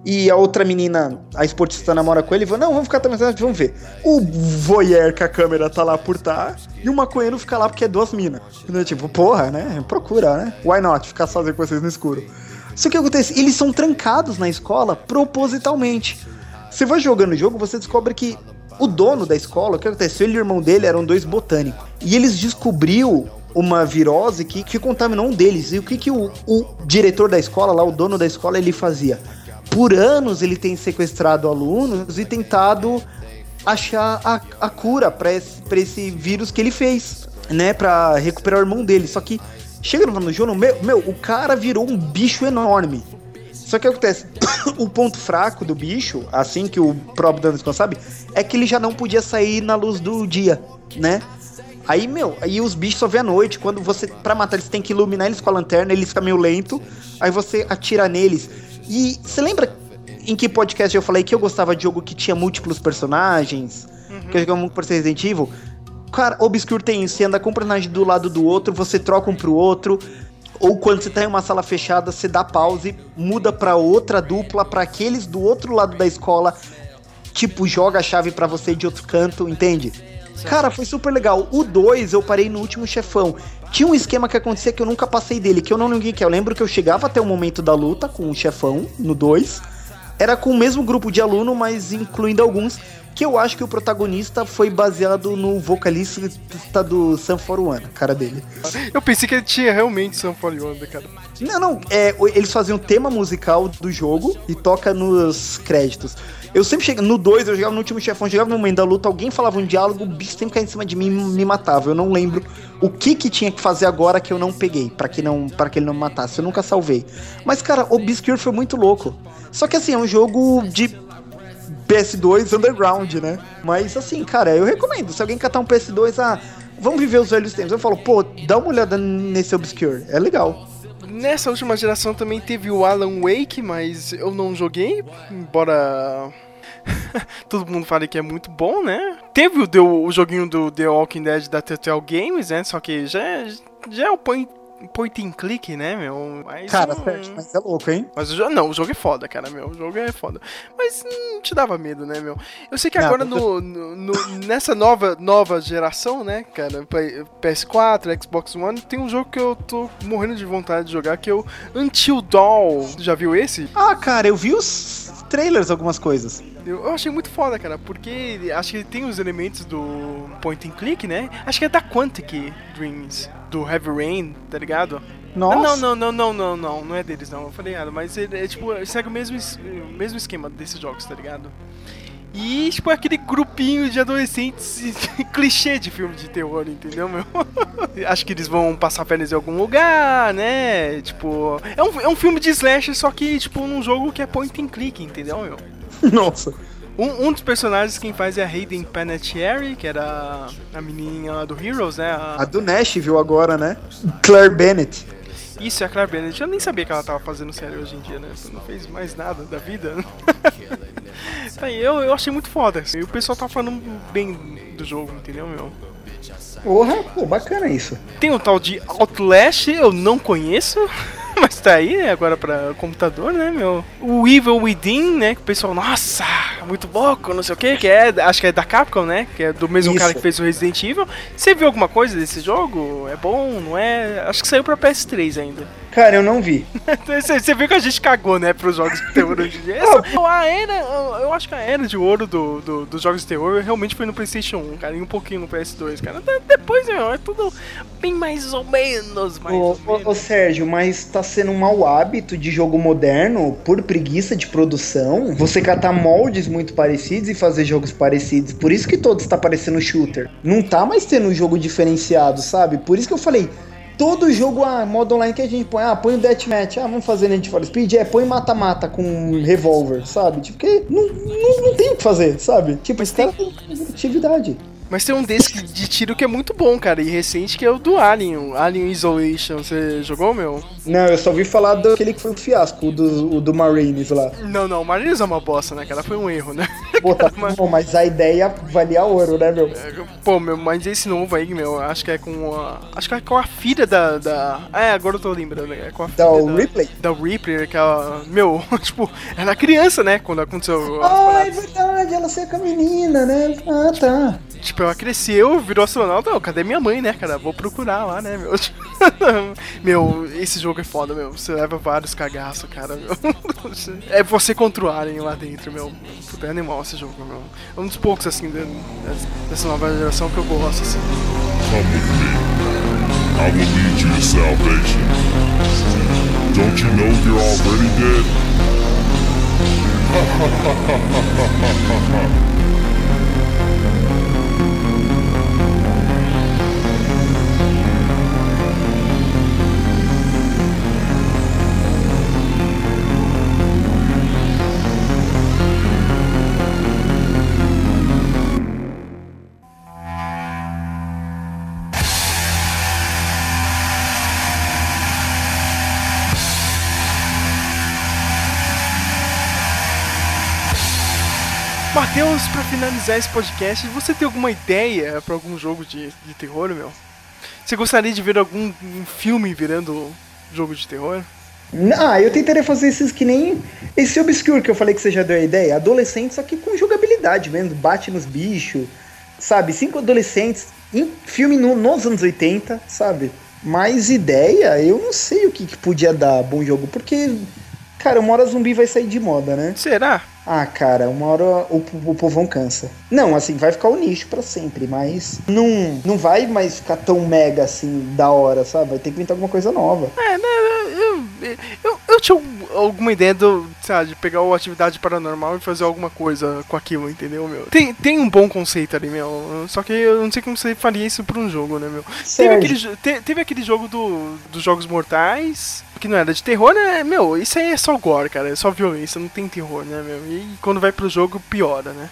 e a outra menina, a esportista namora com ele, e fala, não, vamos ficar também, vamos ver. O voyeur com a câmera tá lá por tá, e o maconheiro fica lá porque é duas minas. Tipo, porra, né? Procura, né? Why not? Ficar sozinho com vocês no escuro. Só que o que acontece? Eles são trancados na escola propositalmente. Você vai jogando o jogo, você descobre que o dono da escola, o que aconteceu? Ele e o irmão dele eram dois botânicos. E eles descobriu uma virose que, que contaminou um deles. E o que, que o, o diretor da escola, lá, o dono da escola, ele fazia? Por anos ele tem sequestrado alunos e tentado achar a, a cura pra esse, esse vírus que ele fez, né? Pra recuperar o irmão dele. Só que chega no no jogo, meu, meu, o cara virou um bicho enorme. Só que o que acontece? o ponto fraco do bicho, assim que o próprio Danilo sabe, é que ele já não podia sair na luz do dia, né? Aí, meu, aí os bichos só vê à noite. Quando você, pra matar eles, tem que iluminar eles com a lanterna, eles ficam meio lento. Aí você atira neles. E você lembra em que podcast eu falei que eu gostava de jogo que tinha múltiplos personagens? Que eu jogava muito por Resident Evil? Cara, Obscure tem isso. Você anda com um personagem do lado do outro, você troca um pro outro. Ou quando você tá em uma sala fechada, você dá pause, muda pra outra dupla, pra aqueles do outro lado da escola, tipo, joga a chave pra você de outro canto, entende? Cara, foi super legal. O 2 eu parei no último chefão. Tinha um esquema que acontecia que eu nunca passei dele, que eu não ninguém que eu lembro que eu chegava até o momento da luta com o chefão no 2. Era com o mesmo grupo de aluno, mas incluindo alguns que eu acho que o protagonista foi baseado no vocalista do Sun 41, a cara dele. Eu pensei que ele tinha realmente Sun 41, cara. Não, não, é, eles faziam o tema musical do jogo e toca nos créditos. Eu sempre chegava, no 2, eu chegava no último chefão, chegava no momento da luta, alguém falava um diálogo, o bicho sempre caía em cima de mim e me matava. Eu não lembro o que que tinha que fazer agora que eu não peguei, pra que não para que ele não me matasse. Eu nunca salvei. Mas, cara, Obscure foi muito louco. Só que assim, é um jogo de PS2 underground, né? Mas assim, cara, eu recomendo. Se alguém catar um PS2, ah, vamos viver os velhos tempos. Eu falo, pô, dá uma olhada nesse Obscure. É legal. Nessa última geração também teve o Alan Wake, mas eu não joguei, embora todo mundo fale que é muito bom, né? Teve o, o joguinho do The Walking Dead da Telltale Games, né? Só que já, é- já é point, point and click, né, meu? Mas, Cara, hum, certo, mas é louco, hein? Mas o jogo, não, o jogo é foda, cara, meu. O jogo é foda. Mas hum, te dava medo, né, meu? Eu sei que Não, agora no, no- no- nessa nova, nova geração, né, cara, P- PS4, Xbox One, tem um jogo que eu tô morrendo de vontade de jogar, que é o Until Dawn. Já viu esse? Ah, cara, eu vi os trailers, algumas coisas. Eu, eu achei muito foda, cara, porque acho que tem os elementos do point and click, né? Acho que é da Quantic Dreams, do Heavy Rain, tá ligado? Nossa. Não, não, não, não, não, não, não é deles não, eu falei errado, mas ele é tipo, segue o mesmo, o mesmo esquema desses jogos, tá ligado? E, tipo, é aquele grupinho de adolescentes clichê de filme de terror, entendeu, meu? Acho que eles vão passar férias em algum lugar, né? Tipo, é um, é um filme de slasher, só que, tipo, num jogo que é point and click, entendeu, meu? Nossa. Um, um dos personagens quem faz é a Hayden Panettiere, que era a menininha lá do Heroes, né? A- A do Nashville agora, né? Claire Bennett. Isso, é a Claire Bennett. Eu nem sabia que ela tava fazendo série hoje em dia, né? Não fez mais nada da vida. tá aí, eu, eu achei muito foda. E o pessoal tá falando bem do jogo, entendeu, meu? Porra, pô, bacana isso. Tem o tal de Outlast, eu não conheço. Mas tá aí, né, agora pra computador, né, meu? O Evil Within, né, que o pessoal, nossa, muito louco, não sei o que, que é, acho que é da Capcom, né, que é do mesmo Isso. cara que fez o Resident Evil. Você viu alguma coisa desse jogo? É bom, não é? Acho que saiu pra PS3 ainda. Cara, eu não vi. Você, viu que a gente cagou, né, pros jogos de terror hoje em dia. Essa, a era, eu, acho que a era de ouro do, do- dos jogos de terror realmente foi no PlayStation 1, cara, e um pouquinho no PS2, cara. De- Depois, meu, é tudo bem mais ou menos, mais Ô, ou menos. ô, Sérgio, mas tá sendo um mau hábito de jogo moderno, por preguiça de produção, você catar moldes muito parecidos e fazer jogos parecidos. Por isso que todos tá parecendo shooter. Não tá mais tendo um jogo diferenciado, sabe? Por isso que eu falei, todo jogo, ah, modo online que a gente põe, ah, põe o deathmatch, ah, vamos fazer Need for Speed, é, põe mata-mata com revólver, sabe? Tipo, porque não, não, não tem o que fazer, sabe? Tipo, esse cara tem atividade. Mas tem um desse de tiro que é muito bom, cara, e recente, que é o do Alien, Alien Isolation. Você jogou, meu? Não, eu só ouvi falar daquele que foi o fiasco, o do, o do Marines lá. Não, não, o Marines é uma bosta, né, cara? Foi um erro, né? Pô, tá bom, mas a ideia valia ouro, né, meu? Pô, meu, mas esse novo aí, meu, acho que é com a. Acho que é com a filha da. da é, agora eu tô lembrando, é com a filha Da Ripley? Da Ripley, que ela. Meu, tipo, era criança, né? Quando aconteceu. Ah, é verdade, ela seca a menina, né? Ah, tá. Tipo, ela cresceu, virou astronauta. Cadê minha mãe, né, cara? Vou procurar lá, né, meu? meu, esse jogo é foda, meu. Você leva vários cagaços, cara, meu. É você contra o Alien lá dentro, meu. Puta, é animal esse jogo, meu. É um dos poucos, assim, de- dessa nova geração que eu gosto, assim. Come with me. I will lead you to salvation. Don't you know you're already dead? Matheus, pra finalizar esse podcast, você tem alguma ideia pra algum jogo de, de terror, meu? Você gostaria de ver algum um filme virando jogo de terror? Ah, eu tentaria fazer esses que nem esse Obscure que eu falei que você já deu a ideia. Adolescente, só que com jogabilidade mesmo. Bate nos bichos, sabe? Cinco adolescentes em filme no- nos anos 80, sabe? Mas ideia, eu não sei o que, que podia dar bom jogo, porque, cara, uma hora zumbi vai sair de moda, né? Será? Ah, cara, uma hora o, o povão cansa. Não, assim, vai ficar o nicho pra sempre, mas não, não vai mais ficar tão mega assim da hora, sabe? Vai ter que inventar alguma coisa nova. É, né? Eu, eu, eu, eu tinha um- alguma ideia do, sabe, de pegar o atividade paranormal e fazer alguma coisa com aquilo, entendeu, meu? Tem, tem um bom conceito ali, meu. Só que eu não sei como você faria isso pra um jogo, né, meu? Teve aquele, te- teve aquele jogo do, dos Jogos Mortais, que não era de terror, né? Meu, isso aí é só gore, cara. É só violência, não tem terror, né, meu? E quando vai pro jogo, piora, né?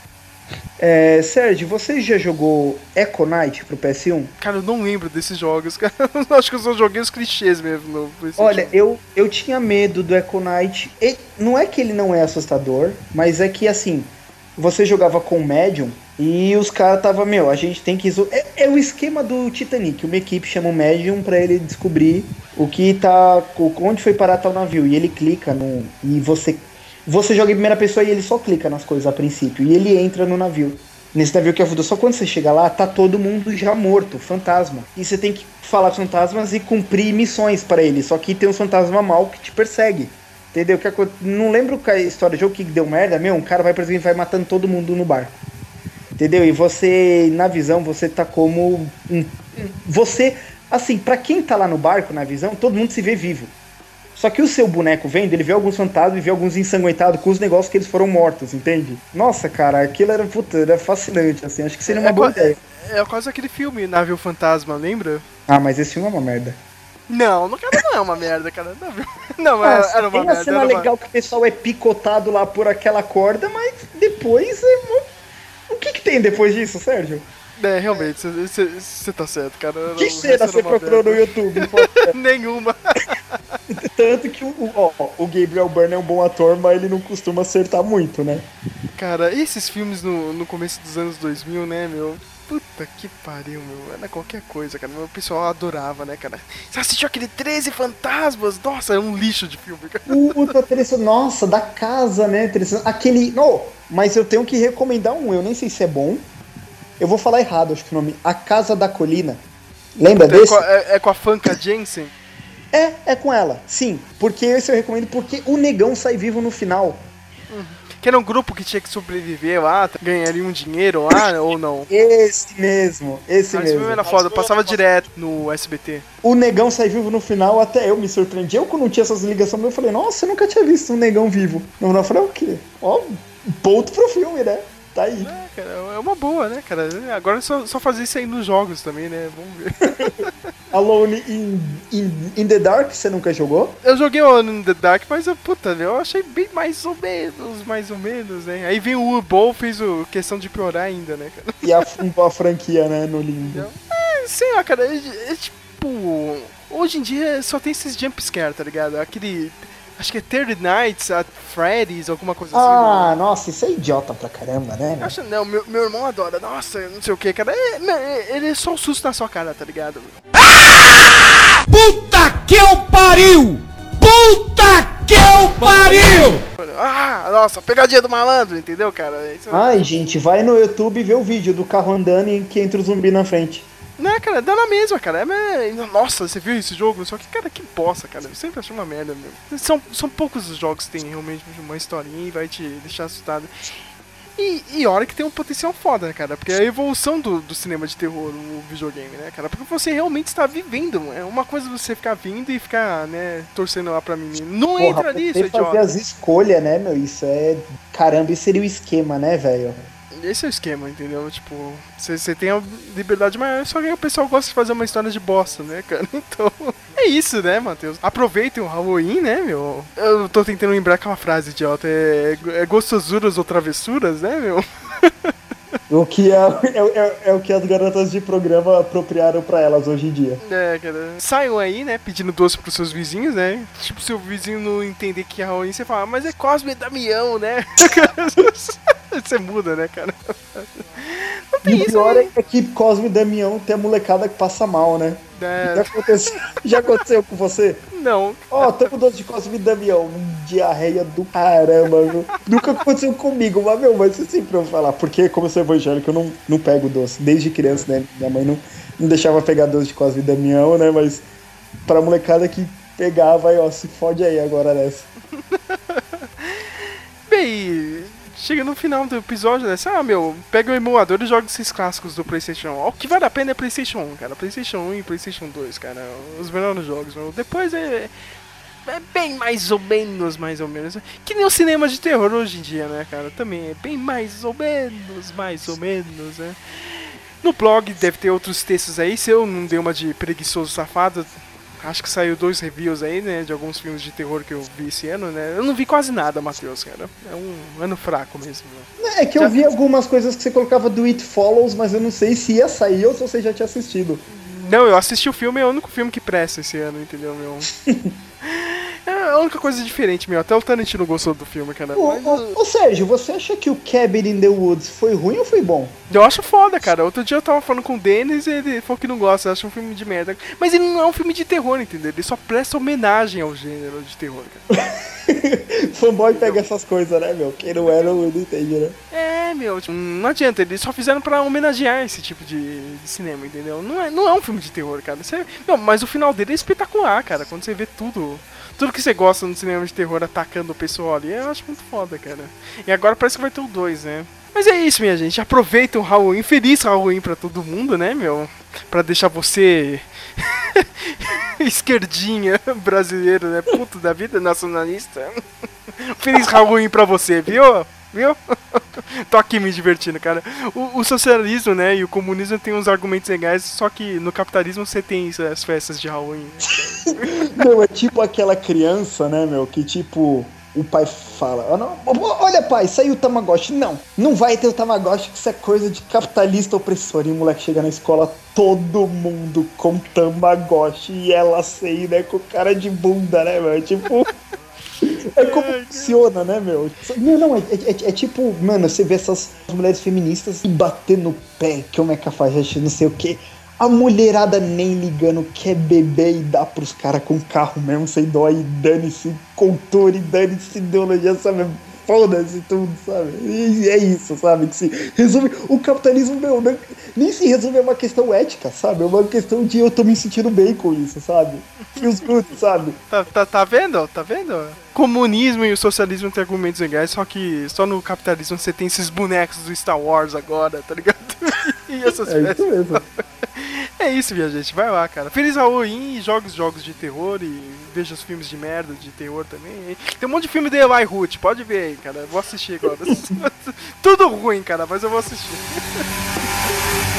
É, Sérgio, você já jogou Echo Knight pro PS1? Cara, eu não lembro desses jogos, cara. Eu acho que eu só joguei os clichês mesmo no. Olha, eu, eu tinha medo do Echo Knight. E não é que ele não é assustador, mas é que assim, você jogava com o Medium e os caras tava, meu, a gente tem que. É, é o esquema do Titanic. Uma equipe chama o Medium pra ele descobrir o que tá. Onde foi parar tal navio. E ele clica no. E você. Você joga em primeira pessoa e ele só clica nas coisas a princípio. E ele entra no navio. Nesse navio que afundou. Só quando você chega lá, tá todo mundo já morto, fantasma. E você tem que falar com os fantasmas e cumprir missões para ele. Só que tem um fantasma mal que te persegue. Entendeu? Que Não lembro a história do jogo que deu merda, meu. Um cara vai perseguindo e vai matando todo mundo no bar. Entendeu? E você, na visão, você tá como. um- Você, assim, pra quem tá lá no barco, na visão, todo mundo se vê vivo. Só que o seu boneco vendo, ele vê alguns fantasmas e vê alguns ensanguentados com os negócios que eles foram mortos, entende? Nossa, cara, aquilo era, puta, era fascinante, assim. Acho que seria uma É boa qua- ideia. É quase aquele filme, Navio Fantasma, lembra? Ah, mas esse filme é uma merda. Não, cara não é uma merda, cara. Navio... Não, Ah, era, uma tem a merda. cena era uma- legal que o pessoal é picotado lá por aquela corda, mas depois é. Que tem depois disso, Sérgio? É, realmente, você tá certo, cara. Que cena você procurou no. YouTube? Nenhuma. Tanto que o, ó, o Gabriel Byrne é um bom ator, mas ele não costuma acertar muito, né? Cara, esses filmes no, no começo dos anos 2000, né, meu? Puta que pariu, meu. Era qualquer coisa, cara. O pessoal adorava, né, cara? Você assistiu aquele 13 Fantasmas? Nossa, é um lixo de filme, cara. Puta, interessante. Nossa, da casa, né? Interessante. Aquele. Não, mas eu tenho que recomendar um, eu nem sei se é bom. Eu vou falar errado, acho que o nome. A Casa da Colina. Lembra É desse? com, a, é, é com a Fanca Jensen? É, é com ela, sim. Porque esse eu recomendo porque o negão sai vivo no final. Que era um grupo que tinha que sobreviver lá, ganharia um dinheiro lá, ou não? Esse mesmo, esse esse mesmo. filme era foda, passava direto no SBT. O negão sai vivo no final, até eu me surpreendi. Eu, quando não tinha essas ligações, eu falei, nossa, eu nunca tinha visto um negão vivo. Não, eu falei, o quê? Ó, ponto pro filme, né? Tá aí. É, cara, é uma boa, né, cara? Agora é só, só fazer isso aí nos jogos também, né? Vamos ver. Alone in, in, in the Dark, você nunca jogou? Eu joguei o in the Dark, mas eu, puta, eu achei bem mais ou menos, mais ou menos, né? Aí vem o Urbo, fez o questão de piorar ainda, né, cara? E a, a franquia, né, no limbo. É, sei lá, cara, é, é tipo. Hoje em dia só tem esses jumpscare, tá ligado? Aquele. Acho que é Third Nights at Freddy's, alguma coisa assim. Ah, nossa, isso é idiota pra caramba, né? meu? Acho não, meu, meu irmão adora, nossa, não sei o que, cara. É, não, é- ele é só um susto na sua cara, tá ligado? Puta que eu pariu! Puta que eu pariu! Ah, nossa, pegadinha do malandro, entendeu, cara? Isso, Ai, gente, vai no YouTube e vê o vídeo do carro andando e que entra o zumbi na frente. Não, cara, dá na mesma, cara. É, nossa, você viu esse jogo? Só que, cara, que bosta, cara. Eu sempre achei uma merda mesmo. São, são poucos os jogos que tem realmente uma historinha e vai te deixar assustado. E, e olha que tem um potencial foda, né, cara? Porque é a evolução do, do cinema de terror, o videogame, né, cara? Porque você realmente está vivendo. É uma coisa você ficar vindo e ficar, né, torcendo lá pra menino. Não Porra, entra nisso, fazer idiota. as escolhas, né, meu? Isso é. Caramba, esse seria o esquema, né, velho? Esse é o esquema, entendeu? Tipo, você tem a liberdade maior, só que o pessoal gosta de fazer uma história de bosta, né, cara? Então, é isso, né, Matheus? Aproveitem o Halloween, né, meu? Eu tô tentando lembrar aquela frase idiota, é, é gostosuras ou travessuras, né, meu? O que é, é, é- é o que as garotas de programa apropriaram pra elas hoje em dia. É, cara. Saiam aí, né, pedindo doce pros seus vizinhos, né? Tipo, seu vizinho não entender que é Halloween, você fala, mas é Cosme e Damião, né? você muda, né, cara? E o pior é que Cosme e Damião tem a molecada que passa mal, né? É. Já, aconteceu, já aconteceu com você? Não. Ó, tamo doce de Cosme e Damião. Diarreia do caramba, viu? Nunca aconteceu comigo, mas, meu, mas você sempre vai falar. Porque, como eu sou evangélico, eu não, não pego doce. Desde criança, né? Minha mãe não, não deixava pegar doce de Cosme e Damião, né? Mas pra molecada que pegava, aí, ó, se fode aí agora nessa. Bem, chega no final do episódio, né? Ah, meu, pega o emulador e joga esses clássicos do PlayStation 1. O que vale a pena é PlayStation 1, cara. PlayStation 1 e PlayStation 2, cara. Os melhores jogos. Depois é. É bem mais ou menos, mais ou menos. Que nem o cinema de terror hoje em dia, né, cara? Também é bem mais ou menos, mais ou menos, né? No blog deve ter outros textos aí. Se eu não dei uma de preguiçoso safado, acho que saiu dois reviews aí, né? De alguns filmes de terror que eu vi esse ano, né? Eu não vi quase nada, Matheus, cara. É um ano fraco mesmo. Né? É que eu vi algumas coisas que você colocava do It Follows, mas eu não sei se ia sair ou se você já tinha assistido. Não, eu assisti o filme, é o único filme que presta esse ano, entendeu, meu? É a única coisa diferente, meu. Até o Tarantino gostou do filme, cara. Ô, Mas, ô, ô, Sérgio, você acha que o Cabin in the Woods foi ruim ou foi bom? Eu acho foda, cara. Outro dia eu tava falando com o Denis e ele falou que não gosta, acha um filme de merda. Mas ele não é um filme de terror, entendeu? Ele só presta homenagem ao gênero de terror, cara. Fanboy pega essas coisas, né, meu? Quem não é não, não entende, né? É, meu, tipo, não adianta, eles só fizeram pra homenagear esse tipo de, de cinema, entendeu? Não é, não é um filme de terror, cara. Você, não, mas o final dele é espetacular, cara. Quando você vê tudo, tudo que você gosta no cinema de terror atacando o pessoal ali, eu acho muito foda, cara. E agora parece que vai ter o 2, né? Mas é isso, minha gente. Aproveita o Halloween. Feliz Halloween pra todo mundo, né, meu? Pra deixar você esquerdinha brasileiro, né? Puto da vida, nacionalista. Feliz Halloween pra você, viu? Viu? Tô aqui me divertindo, cara. O, o, socialismo, né, e o comunismo tem uns argumentos legais, só que no capitalismo você tem as festas de Halloween. Não, é tipo aquela criança, né, meu, que tipo. O pai fala: não, Olha, pai, saiu o Tamagotchi. Não, não vai ter o Tamagotchi, que isso é coisa de capitalista opressor. E o moleque chega na escola, todo mundo com Tamagotchi e ela sem, né, com cara de bunda, né, meu? Tipo. É como funciona, né, meu? Não, não, é, é, é, tipo, mano, você vê essas mulheres feministas bater no pé, que homem é cafajeste, não sei o que. A mulherada nem ligando, quer beber e dá pros caras com carro mesmo, sem dó, e dane-se cultura, e dane-se ideologia, sabe? Foda-se tudo, sabe? E é isso, sabe? Que se resume. O capitalismo, meu, não, nem se resume a uma questão ética, sabe? É uma questão de eu tô me sentindo bem com isso, sabe? Feels good, sabe? Tá, tá, tá vendo? Tá vendo? Comunismo e o socialismo têm argumentos legais, só que só no capitalismo você tem esses bonecos do Star Wars agora, tá ligado? e essas é isso mesmo. É isso, minha gente. Vai lá, cara. Feliz Halloween e joga os jogos de terror e veja os filmes de merda de terror também. Tem um monte de filme de Eli Root, pode ver aí, cara. Vou assistir agora. Tudo ruim, cara, mas eu vou assistir.